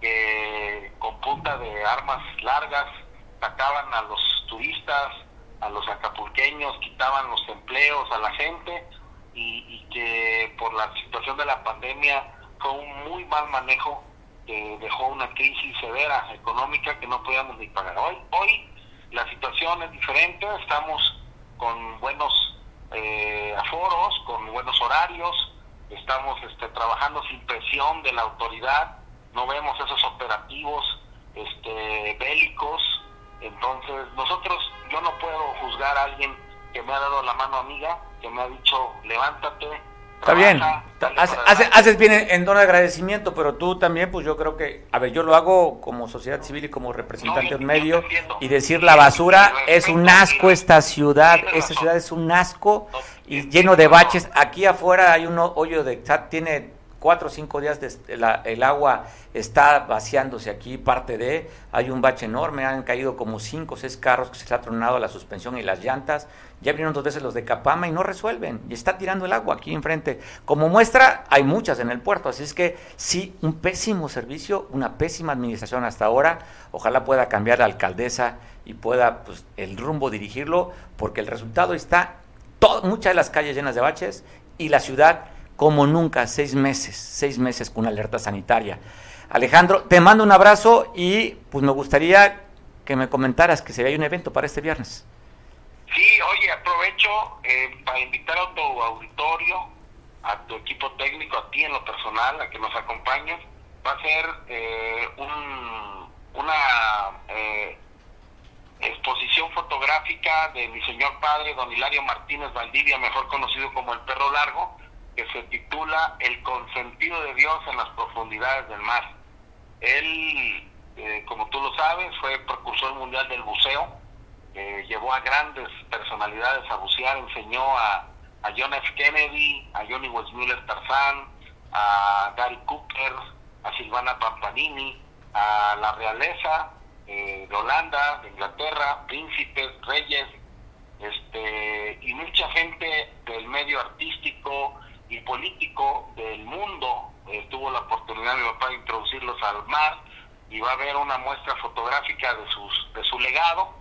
que con punta de armas largas sacaban a los turistas, a los acapulqueños, quitaban los empleos a la gente y, que por la situación de la pandemia fue un muy mal manejo que dejó una crisis severa económica que no podíamos ni pagar. Hoy, hoy la situación es diferente, estamos con buenos eh, aforos, con buenos horarios, estamos este, trabajando sin presión de la autoridad no vemos esos operativos este, bélicos. Entonces, nosotros, yo no puedo juzgar a alguien que me ha dado la mano amiga, que me ha dicho, levántate. Está bien, haces, bien en, don agradecimiento, pero tú también, pues yo creo que, a ver, yo lo hago como sociedad civil y como representante de un medio, y decir la basura es un asco esta ciudad, esta ciudad es un asco y lleno de baches. Aquí afuera hay un hoyo de, tiene cuatro o cinco días de, el agua está vaciándose aquí, parte de, hay un bache enorme, han caído como cinco o seis carros que se les ha tronado la suspensión y las llantas, ya vinieron dos veces los de Capama y no resuelven, y está tirando el agua aquí enfrente. Como muestra, hay muchas en el puerto, así es que sí, un pésimo servicio, una pésima administración hasta ahora, ojalá pueda cambiar la alcaldesa y pueda pues, el rumbo dirigirlo, porque el resultado está, muchas de las calles llenas de baches y la ciudad como nunca, seis meses, seis meses con alerta sanitaria. Alejandro, te mando un abrazo y pues me gustaría que me comentaras que se hay un evento para este viernes. Sí, oye, aprovecho eh, para invitar a tu auditorio, a tu equipo técnico, a ti en lo personal, a que nos acompañes. Va a ser eh, una eh, exposición fotográfica de mi señor padre, don Hilario Martínez Valdivia, mejor conocido como el Perro Largo, que se titula El consentido de Dios en las profundidades del mar. Él, eh, como tú lo sabes, fue precursor mundial del buceo, eh, llevó a grandes personalidades a bucear, enseñó a, a John F. Kennedy, a Johnny Westmuller Tarzán, a Gary Cooper, a Silvana Pampanini, a la realeza eh, de Holanda, de Inglaterra, príncipes, reyes, este, y mucha gente del medio artístico, y político del mundo. Eh, tuvo la oportunidad mi papá de introducirlos al mar y va a haber una muestra fotográfica de, sus, de su legado.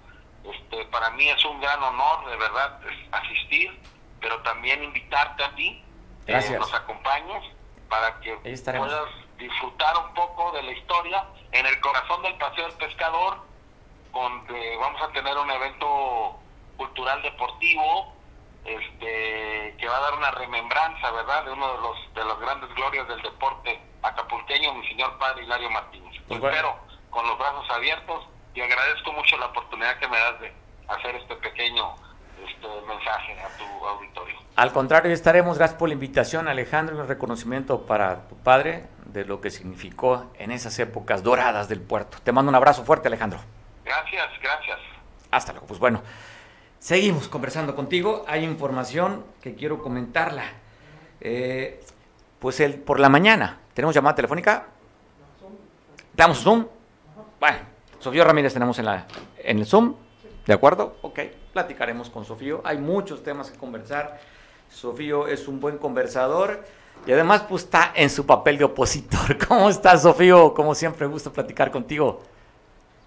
Este, para mí es un gran honor, de verdad, asistir, pero también invitarte a ti, que nos acompañes para que puedas disfrutar un poco de la historia en el corazón del Paseo del Pescador, donde vamos a tener un evento cultural deportivo este que va a dar una remembranza, ¿verdad?, de uno de los de las grandes glorias del deporte acapulqueño, mi señor padre Hilario Martínez. Pues Espero con los brazos abiertos y agradezco mucho la oportunidad que me das de hacer este pequeño este mensaje a tu auditorio. Al contrario, estaremos. Gracias por la invitación, Alejandro, y un reconocimiento para tu padre de lo que significó en esas épocas doradas del puerto. Te mando un abrazo fuerte, Alejandro. Gracias, gracias. Hasta luego. Pues bueno, seguimos conversando contigo. Hay información que quiero comentarla. Eh, pues el, por la mañana, ¿tenemos llamada telefónica? ¿Damos Zoom? Bueno, Sofía Ramírez tenemos en, la, en el Zoom. ¿De acuerdo? Ok, platicaremos con Sofío. Hay muchos temas que conversar. Sofío es un buen conversador y además pues está en su papel de opositor. ¿Cómo estás, Sofío? Como siempre, gusto platicar contigo.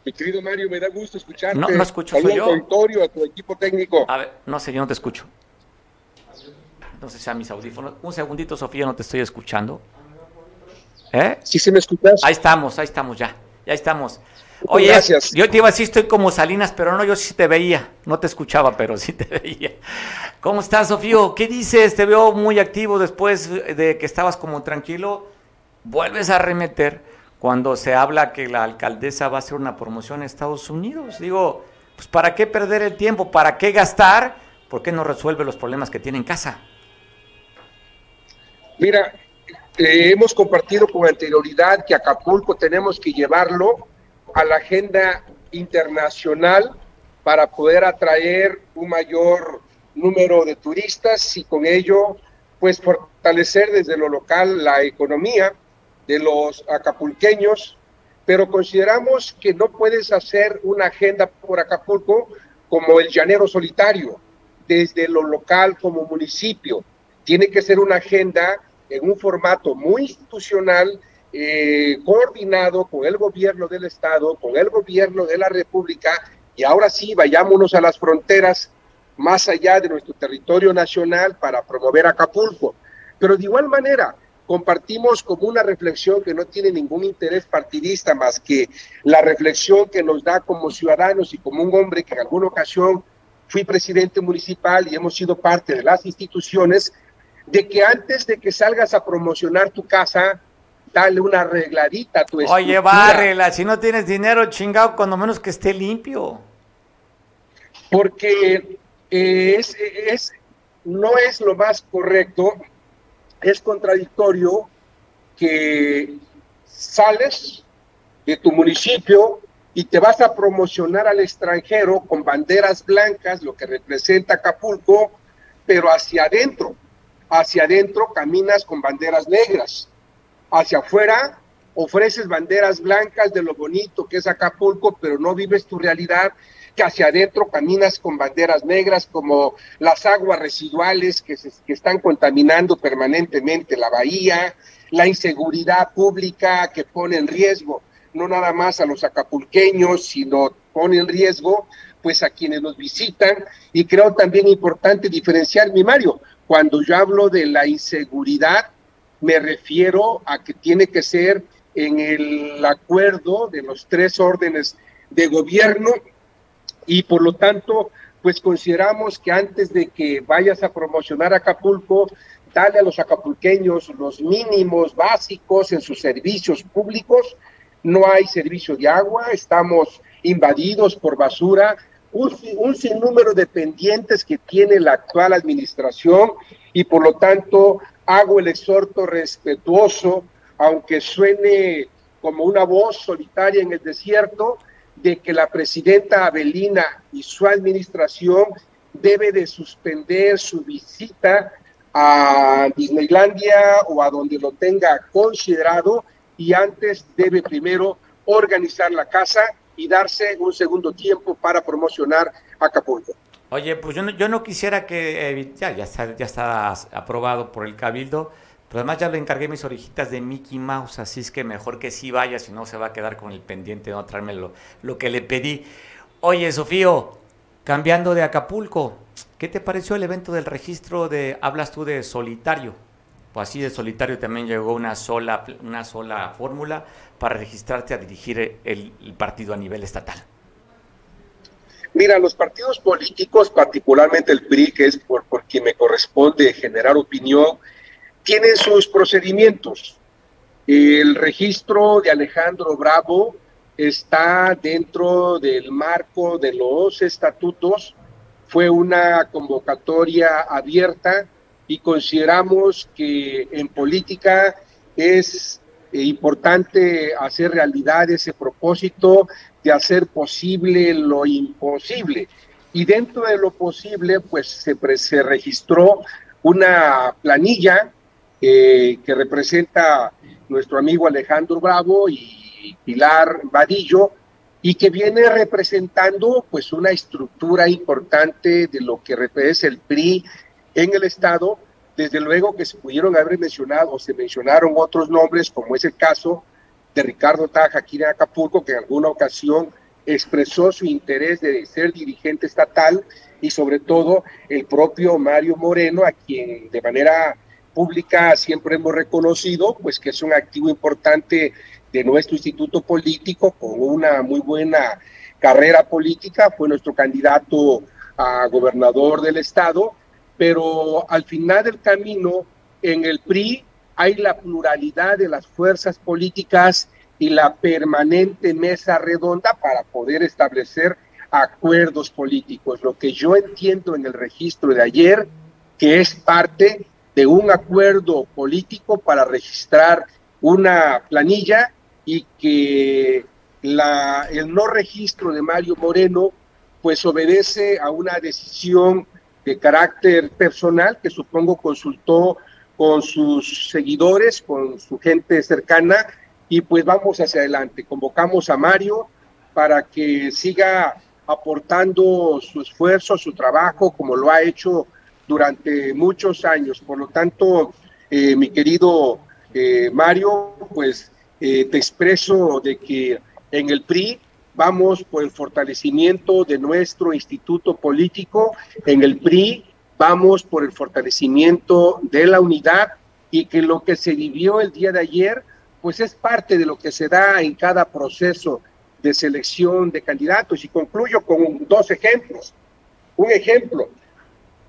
Mi querido Mario, me da gusto escucharte. No, no escucho, soy yo. a tu equipo técnico. A ver, no sé, yo no te escucho. No sé si a mis audífonos. Un segundito, Sofía, no te estoy escuchando. ¿Eh? Sí, sí me escuchas. Ahí estamos, ahí estamos ya. Ya estamos. Oye, Gracias. yo te iba a decir, estoy como Salinas, pero no, yo sí te veía. No te escuchaba, pero sí te veía. ¿Cómo estás, Sofío? ¿Qué dices? Te veo muy activo después de que estabas como tranquilo. Vuelves a remeter cuando se habla que la alcaldesa va a hacer una promoción en Estados Unidos. Digo, pues ¿para qué perder el tiempo? ¿Para qué gastar? ¿Por qué no resuelve los problemas que tiene en casa? Mira, eh, hemos compartido con anterioridad que Acapulco tenemos que llevarlo a la agenda internacional para poder atraer un mayor número de turistas y con ello pues fortalecer desde lo local la economía de los acapulqueños, pero consideramos que no puedes hacer una agenda por Acapulco como el llanero solitario, desde lo local como municipio. Tiene que ser una agenda en un formato muy institucional eh, coordinado con el gobierno del Estado, con el gobierno de la República, y ahora sí, vayámonos a las fronteras más allá de nuestro territorio nacional para promover Acapulco. Pero de igual manera, compartimos como una reflexión que no tiene ningún interés partidista más que la reflexión que nos da como ciudadanos y como un hombre que en alguna ocasión fui presidente municipal y hemos sido parte de las instituciones, de que antes de que salgas a promocionar tu casa, dale una arregladita a tu Oye, bárrela, si no tienes dinero, chingado, cuando menos que esté limpio. Porque eh, es, es, no es lo más correcto, es contradictorio que sales de tu municipio y te vas a promocionar al extranjero con banderas blancas, lo que representa Acapulco, pero hacia adentro, hacia adentro caminas con banderas negras hacia afuera ofreces banderas blancas de lo bonito que es Acapulco, pero no vives tu realidad, que hacia adentro caminas con banderas negras como las aguas residuales que, se, que están contaminando permanentemente la bahía, la inseguridad pública que pone en riesgo no nada más a los acapulqueños, sino pone en riesgo pues a quienes nos visitan. Y creo también importante diferenciar mi Mario, cuando yo hablo de la inseguridad me refiero a que tiene que ser en el acuerdo de los tres órdenes de gobierno y por lo tanto, pues consideramos que antes de que vayas a promocionar Acapulco, dale a los acapulqueños los mínimos básicos en sus servicios públicos. No hay servicio de agua, estamos invadidos por basura, un, un sinnúmero de pendientes que tiene la actual administración y por lo tanto hago el exhorto respetuoso, aunque suene como una voz solitaria en el desierto, de que la presidenta Abelina y su administración debe de suspender su visita a Disneylandia o a donde lo tenga considerado y antes debe primero organizar la casa y darse un segundo tiempo para promocionar Acapulco. Oye, pues yo no, yo no quisiera que, eh, ya, ya, está, ya está aprobado por el Cabildo, pero además ya le encargué mis orejitas de Mickey Mouse, así es que mejor que sí vaya, si no se va a quedar con el pendiente de no traerme lo, que le pedí. Oye, Sofío, cambiando de Acapulco, ¿qué te pareció el evento del registro de, hablas tú de solitario? Pues así de solitario también llegó una sola, una sola fórmula para registrarte a dirigir el, partido a nivel estatal. Mira, los partidos políticos, particularmente el PRI, que es por, por quien me corresponde generar opinión, tienen sus procedimientos. El registro de Alejandro Bravo está dentro del marco de los estatutos, fue una convocatoria abierta y consideramos que en política es importante hacer realidad ese propósito de hacer posible lo imposible. Y dentro de lo posible, pues se, se registró una planilla eh, que representa nuestro amigo Alejandro Bravo y Pilar Vadillo, y que viene representando pues una estructura importante de lo que representa el PRI en el Estado. Desde luego que se pudieron haber mencionado o se mencionaron otros nombres, como es el caso de Ricardo Taja aquí en Acapulco, que en alguna ocasión expresó su interés de ser dirigente estatal y sobre todo el propio Mario Moreno, a quien de manera pública siempre hemos reconocido, pues que es un activo importante de nuestro instituto político con una muy buena carrera política, fue nuestro candidato a gobernador del estado, pero al final del camino en el PRI hay la pluralidad de las fuerzas políticas y la permanente mesa redonda para poder establecer acuerdos políticos. Lo que yo entiendo en el registro de ayer, que es parte de un acuerdo político para registrar una planilla y que la, el no registro de Mario Moreno pues obedece a una decisión de carácter personal que supongo consultó con sus seguidores, con su gente cercana y pues vamos hacia adelante. Convocamos a Mario para que siga aportando su esfuerzo, su trabajo, como lo ha hecho durante muchos años. Por lo tanto, eh, mi querido eh, Mario, pues eh, te expreso de que en el PRI vamos por el fortalecimiento de nuestro instituto político, en el PRI vamos por el fortalecimiento de la unidad y que lo que se vivió el día de ayer, pues es parte de lo que se da en cada proceso de selección de candidatos. Y concluyo con dos ejemplos. Un ejemplo,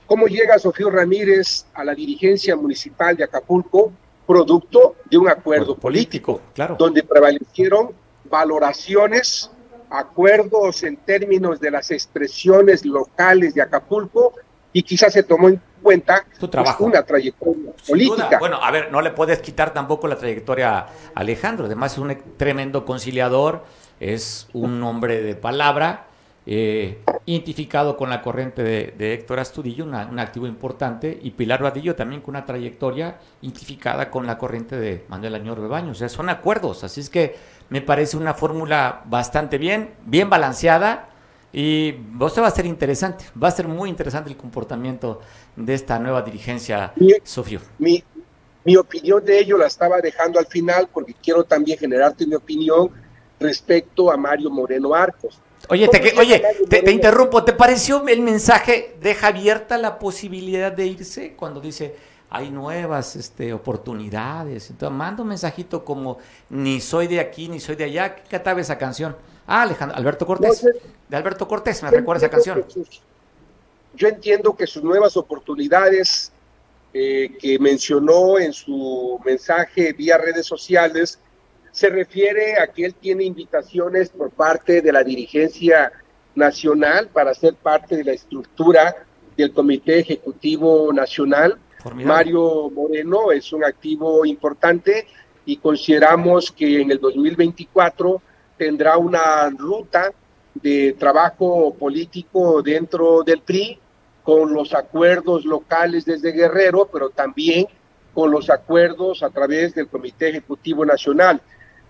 cómo llega Sofío Ramírez a la dirigencia municipal de Acapulco producto de un acuerdo político, claro. donde prevalecieron valoraciones, acuerdos en términos de las expresiones locales de Acapulco y quizás se tomó en cuenta pues, trabajo. una trayectoria política. Bueno, a ver, no le puedes quitar tampoco la trayectoria a Alejandro, además es un tremendo conciliador, es un hombre de palabra eh, identificado con la corriente de, Héctor Astudillo, un activo importante, y Pilar Vadillo también con una trayectoria identificada con la corriente de Manuel Añor Bebaño. O sea, son acuerdos, así es que me parece una fórmula bastante bien, bien balanceada, y va a ser interesante, va a ser muy interesante el comportamiento de esta nueva dirigencia, Sofío. Mi, mi opinión de ello la estaba dejando al final porque quiero también generarte mi opinión respecto a Mario Moreno Arcos. Oye, te, oye te, interrumpo, ¿te pareció el mensaje deja abierta la posibilidad de irse cuando dice hay nuevas este, oportunidades? Entonces manda un mensajito como ni soy de aquí ni soy de allá. ¿Qué cantaba esa canción? Ah, Alejandro, Alberto Cortés. de Alberto Cortés, me recuerda esa canción. yo entiendo que sus nuevas oportunidades eh, que mencionó en su mensaje vía redes sociales se refiere a que él tiene invitaciones por parte de la dirigencia nacional para ser parte de la estructura del Comité Ejecutivo Nacional. Mario Moreno es un activo importante y consideramos que en el 2024 tendrá una ruta de trabajo político dentro del PRI con los acuerdos locales desde Guerrero, pero también con los acuerdos a través del Comité Ejecutivo Nacional.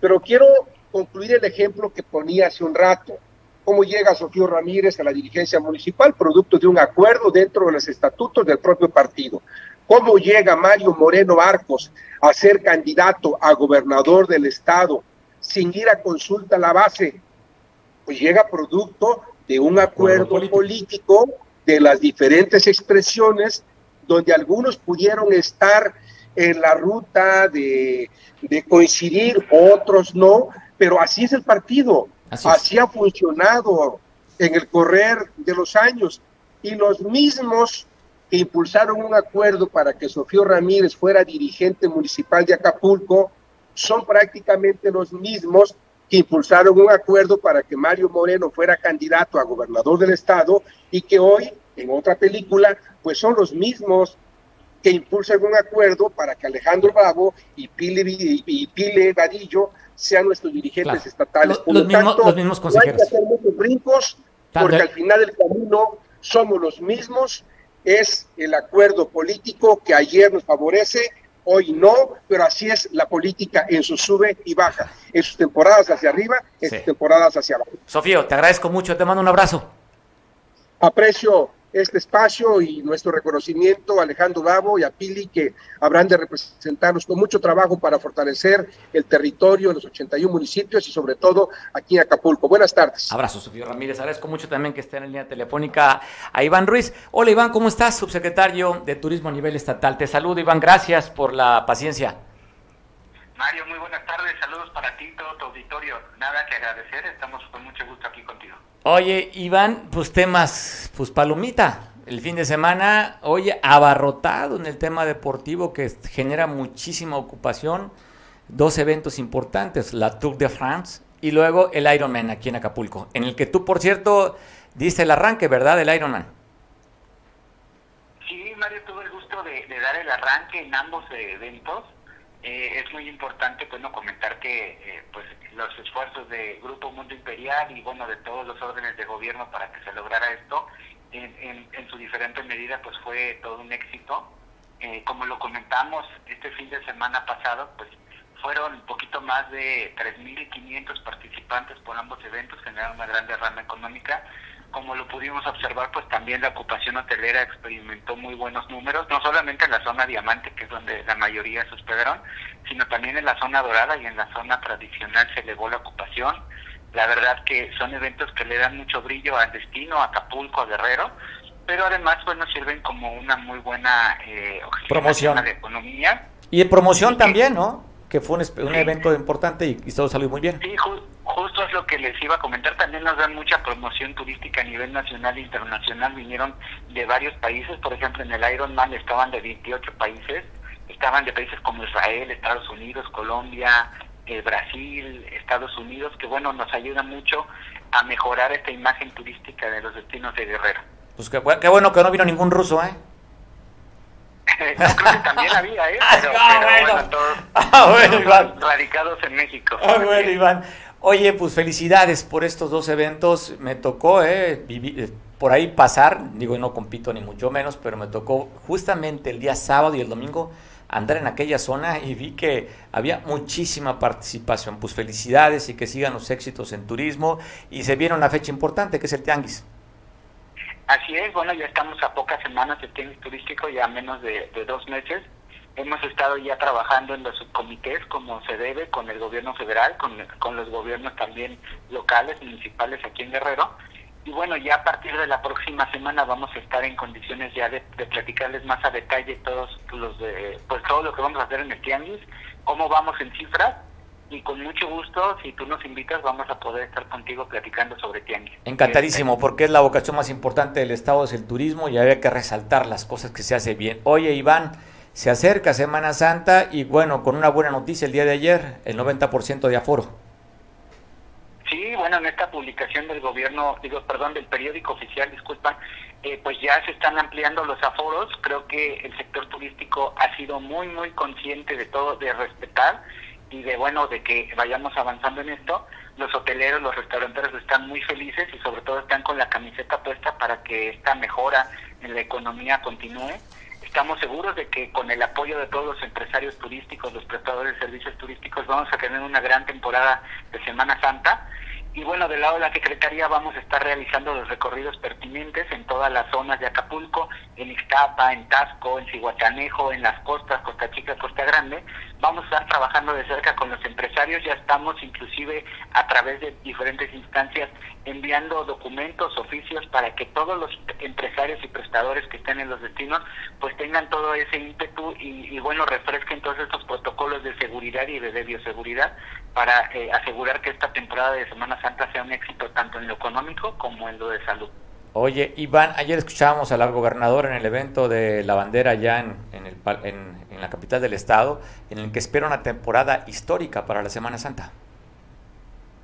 Pero quiero concluir el ejemplo que ponía hace un rato. cómo llega Sofío Ramírez a la dirigencia municipal, producto de un acuerdo dentro de los estatutos del propio partido. ¿Cómo llega Mario Moreno Arcos a ser candidato a gobernador del estado sin ir a consulta a la base? Pues llega producto de un acuerdo político. de las diferentes expresiones donde algunos pudieron estar en la ruta de, coincidir, otros no, pero así es el partido, así ha funcionado en el correr de los años. Y los mismos que impulsaron un acuerdo para que Sofío Ramírez fuera dirigente municipal de Acapulco son prácticamente los mismos que impulsaron un acuerdo para que Mario Moreno fuera candidato a gobernador del estado y que hoy, en otra película, pues son los mismos que impulsan un acuerdo para que Alejandro Bravo y Pile, y Pile Vadillo sean nuestros dirigentes estatales. Por los, mismos, los mismos consejeros. No hay que hacer muchos brincos, porque al final del camino somos los mismos es el acuerdo político que ayer nos favorece, hoy no, pero así es la política en su sube y baja, en sus temporadas hacia arriba, en sus temporadas hacia abajo. Sofío, te agradezco mucho, te mando un abrazo. Aprecio este espacio y nuestro reconocimiento a Alejandro Davo y a Pili, que habrán de representarnos con mucho trabajo para fortalecer el territorio en los 81 municipios y sobre todo aquí en Acapulco. Buenas tardes. Abrazo, Sofía Ramírez. Agradezco mucho también que esté en línea telefónica a Iván Ruiz. Hola, Iván, ¿cómo estás? Subsecretario de Turismo a nivel estatal. Te saludo, Iván. Gracias por la paciencia. Mario, muy buenas tardes. Saludos para ti, todo tu auditorio. Nada que agradecer. Estamos con mucho gusto aquí contigo. Oye, Iván, pues temas, pues palomita. El fin de semana, oye, abarrotado en el tema deportivo que genera muchísima ocupación. Dos eventos importantes, la Tour de France y luego el Ironman aquí en Acapulco, en el que tú, por cierto, diste el arranque, ¿verdad? Del Ironman. Sí, Mario, tuve el gusto de, dar el arranque en ambos eventos. Eh, es muy importante, bueno, comentar que eh, pues los esfuerzos de Grupo Mundo Imperial y bueno de todos los órdenes de gobierno para que se lograra esto en, en, su diferente medida pues fue todo un éxito. Eh, como lo comentamos este fin de semana pasado pues fueron un poquito más de 3.500 participantes por ambos eventos generaron una gran derrama económica como lo pudimos observar, pues también la ocupación hotelera experimentó muy buenos números, no solamente en la zona diamante, que es donde la mayoría se hospedaron, sino también en la zona dorada y en la zona tradicional se elevó la ocupación. La verdad que son eventos que le dan mucho brillo al destino, a Acapulco, a Guerrero, pero además, bueno, sirven como una muy buena eh, promoción economía. Y en promoción también, ¿no? Que fue un, evento importante y, y, todo salió muy bien. Sí, justo es lo que les iba a comentar. También nos dan mucha promoción turística a nivel nacional e internacional. Vinieron de varios países, por ejemplo, en el Ironman estaban de 28 países. Estaban de países como Israel, Estados Unidos, Colombia, eh, Brasil, Estados Unidos, que bueno, nos ayuda mucho a mejorar esta imagen turística de los destinos de Guerrero. Pues qué, qué bueno que no vino ningún ruso, ¿eh? Creo que también había, ¿eh? Pero, ah, bueno. todos, ah, bueno, Iván. radicados en México. Ah, bueno, Iván. Oye, pues felicidades por estos dos eventos. Me tocó eh, vivir, por ahí pasar, digo, no compito ni mucho menos, pero me tocó justamente el día sábado y el domingo andar en aquella zona y vi que había muchísima participación. Pues felicidades y que sigan los éxitos en turismo. Y se viene una fecha importante que es el Tianguis. Así es, bueno, ya estamos a pocas semanas del Tianguis turístico, ya menos de dos meses. Hemos estado ya trabajando en los subcomités como se debe con el gobierno federal, con, con los gobiernos también locales, municipales aquí en Guerrero. Y bueno, ya a partir de la próxima semana vamos a estar en condiciones ya de, platicarles más a detalle todos los de, pues todo lo que vamos a hacer en el Tianguis, cómo vamos en cifras y con mucho gusto, si tú nos invitas, vamos a poder estar contigo platicando sobre Tianguis. Encantadísimo, porque es la vocación más importante del Estado, es el turismo y había que resaltar las cosas que se hace bien. Oye, Iván, se acerca Semana Santa y bueno, con una buena noticia el día de ayer, el 90% de aforo. Sí, bueno, en esta publicación del gobierno, digo, perdón, del periódico oficial, disculpa, eh, pues ya se están ampliando los aforos. Creo que el sector turístico ha sido muy, muy consciente de todo, de respetar y de, bueno, de que vayamos avanzando en esto. Los hoteleros, los restauranteros están muy felices y sobre todo están con la camiseta puesta para que esta mejora en la economía continúe estamos seguros de que con el apoyo de todos los empresarios turísticos, los prestadores de servicios turísticos, vamos a tener una gran temporada de Semana Santa. Y bueno, del lado de la Secretaría vamos a estar realizando los recorridos pertinentes en todas las zonas de Acapulco, en Ixtapa, en Tasco, en Cihuatanejo, en las costas, Costa Chica, Costa Grande. Vamos a estar trabajando de cerca con los empresarios, ya estamos inclusive a través de diferentes instancias enviando documentos, oficios para que todos los empresarios y prestadores que estén en los destinos pues tengan todo ese ímpetu y, bueno, refresquen todos estos protocolos de seguridad y de bioseguridad para eh, asegurar que esta temporada de Semana Santa sea un éxito tanto en lo económico como en lo de salud. Oye, Iván, ayer escuchábamos al gobernador en el evento de la bandera allá en, en, el, en, en la capital del estado, en el que espera una temporada histórica para la Semana Santa.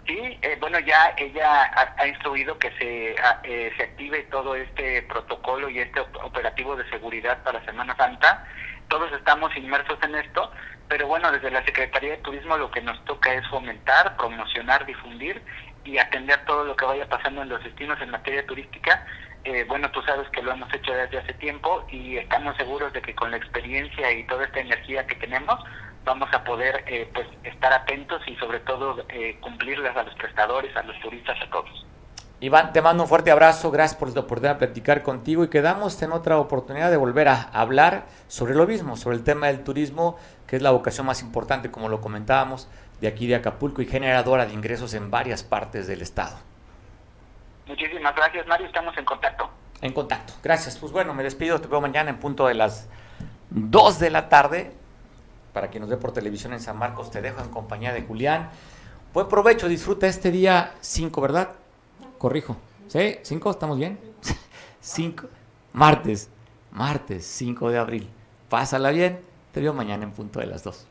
Sí, eh, bueno, ya ella ha, instruido que se, eh, se active todo este protocolo y este operativo de seguridad para Semana Santa. Todos estamos inmersos en esto, pero bueno, desde la Secretaría de Turismo lo que nos toca es fomentar, promocionar, difundir y atender todo lo que vaya pasando en los destinos en materia turística. Eh, bueno, tú sabes que lo hemos hecho desde hace tiempo y estamos seguros de que con la experiencia y toda esta energía que tenemos, vamos a poder eh, pues estar atentos y sobre todo eh, cumplirles a los prestadores, a los turistas, a todos. Iván, te mando un fuerte abrazo, gracias por la oportunidad de platicar contigo y quedamos en otra oportunidad de volver a hablar sobre lo mismo, sobre el tema del turismo, que es la vocación más importante, como lo comentábamos, de aquí de Acapulco y generadora de ingresos en varias partes del estado. Muchísimas gracias, Mario, estamos en contacto. En contacto, gracias. Pues bueno, me despido, te veo mañana en punto de las 2 de la tarde para quien nos ve por televisión en San Marcos, te dejo en compañía de Julián. Buen provecho, disfruta este día 5, ¿verdad? Corrijo. ¿Sí? ¿5? ¿Estamos bien? 5. Martes, martes 5 de abril. Pásala bien. Te veo mañana en punto de las 2.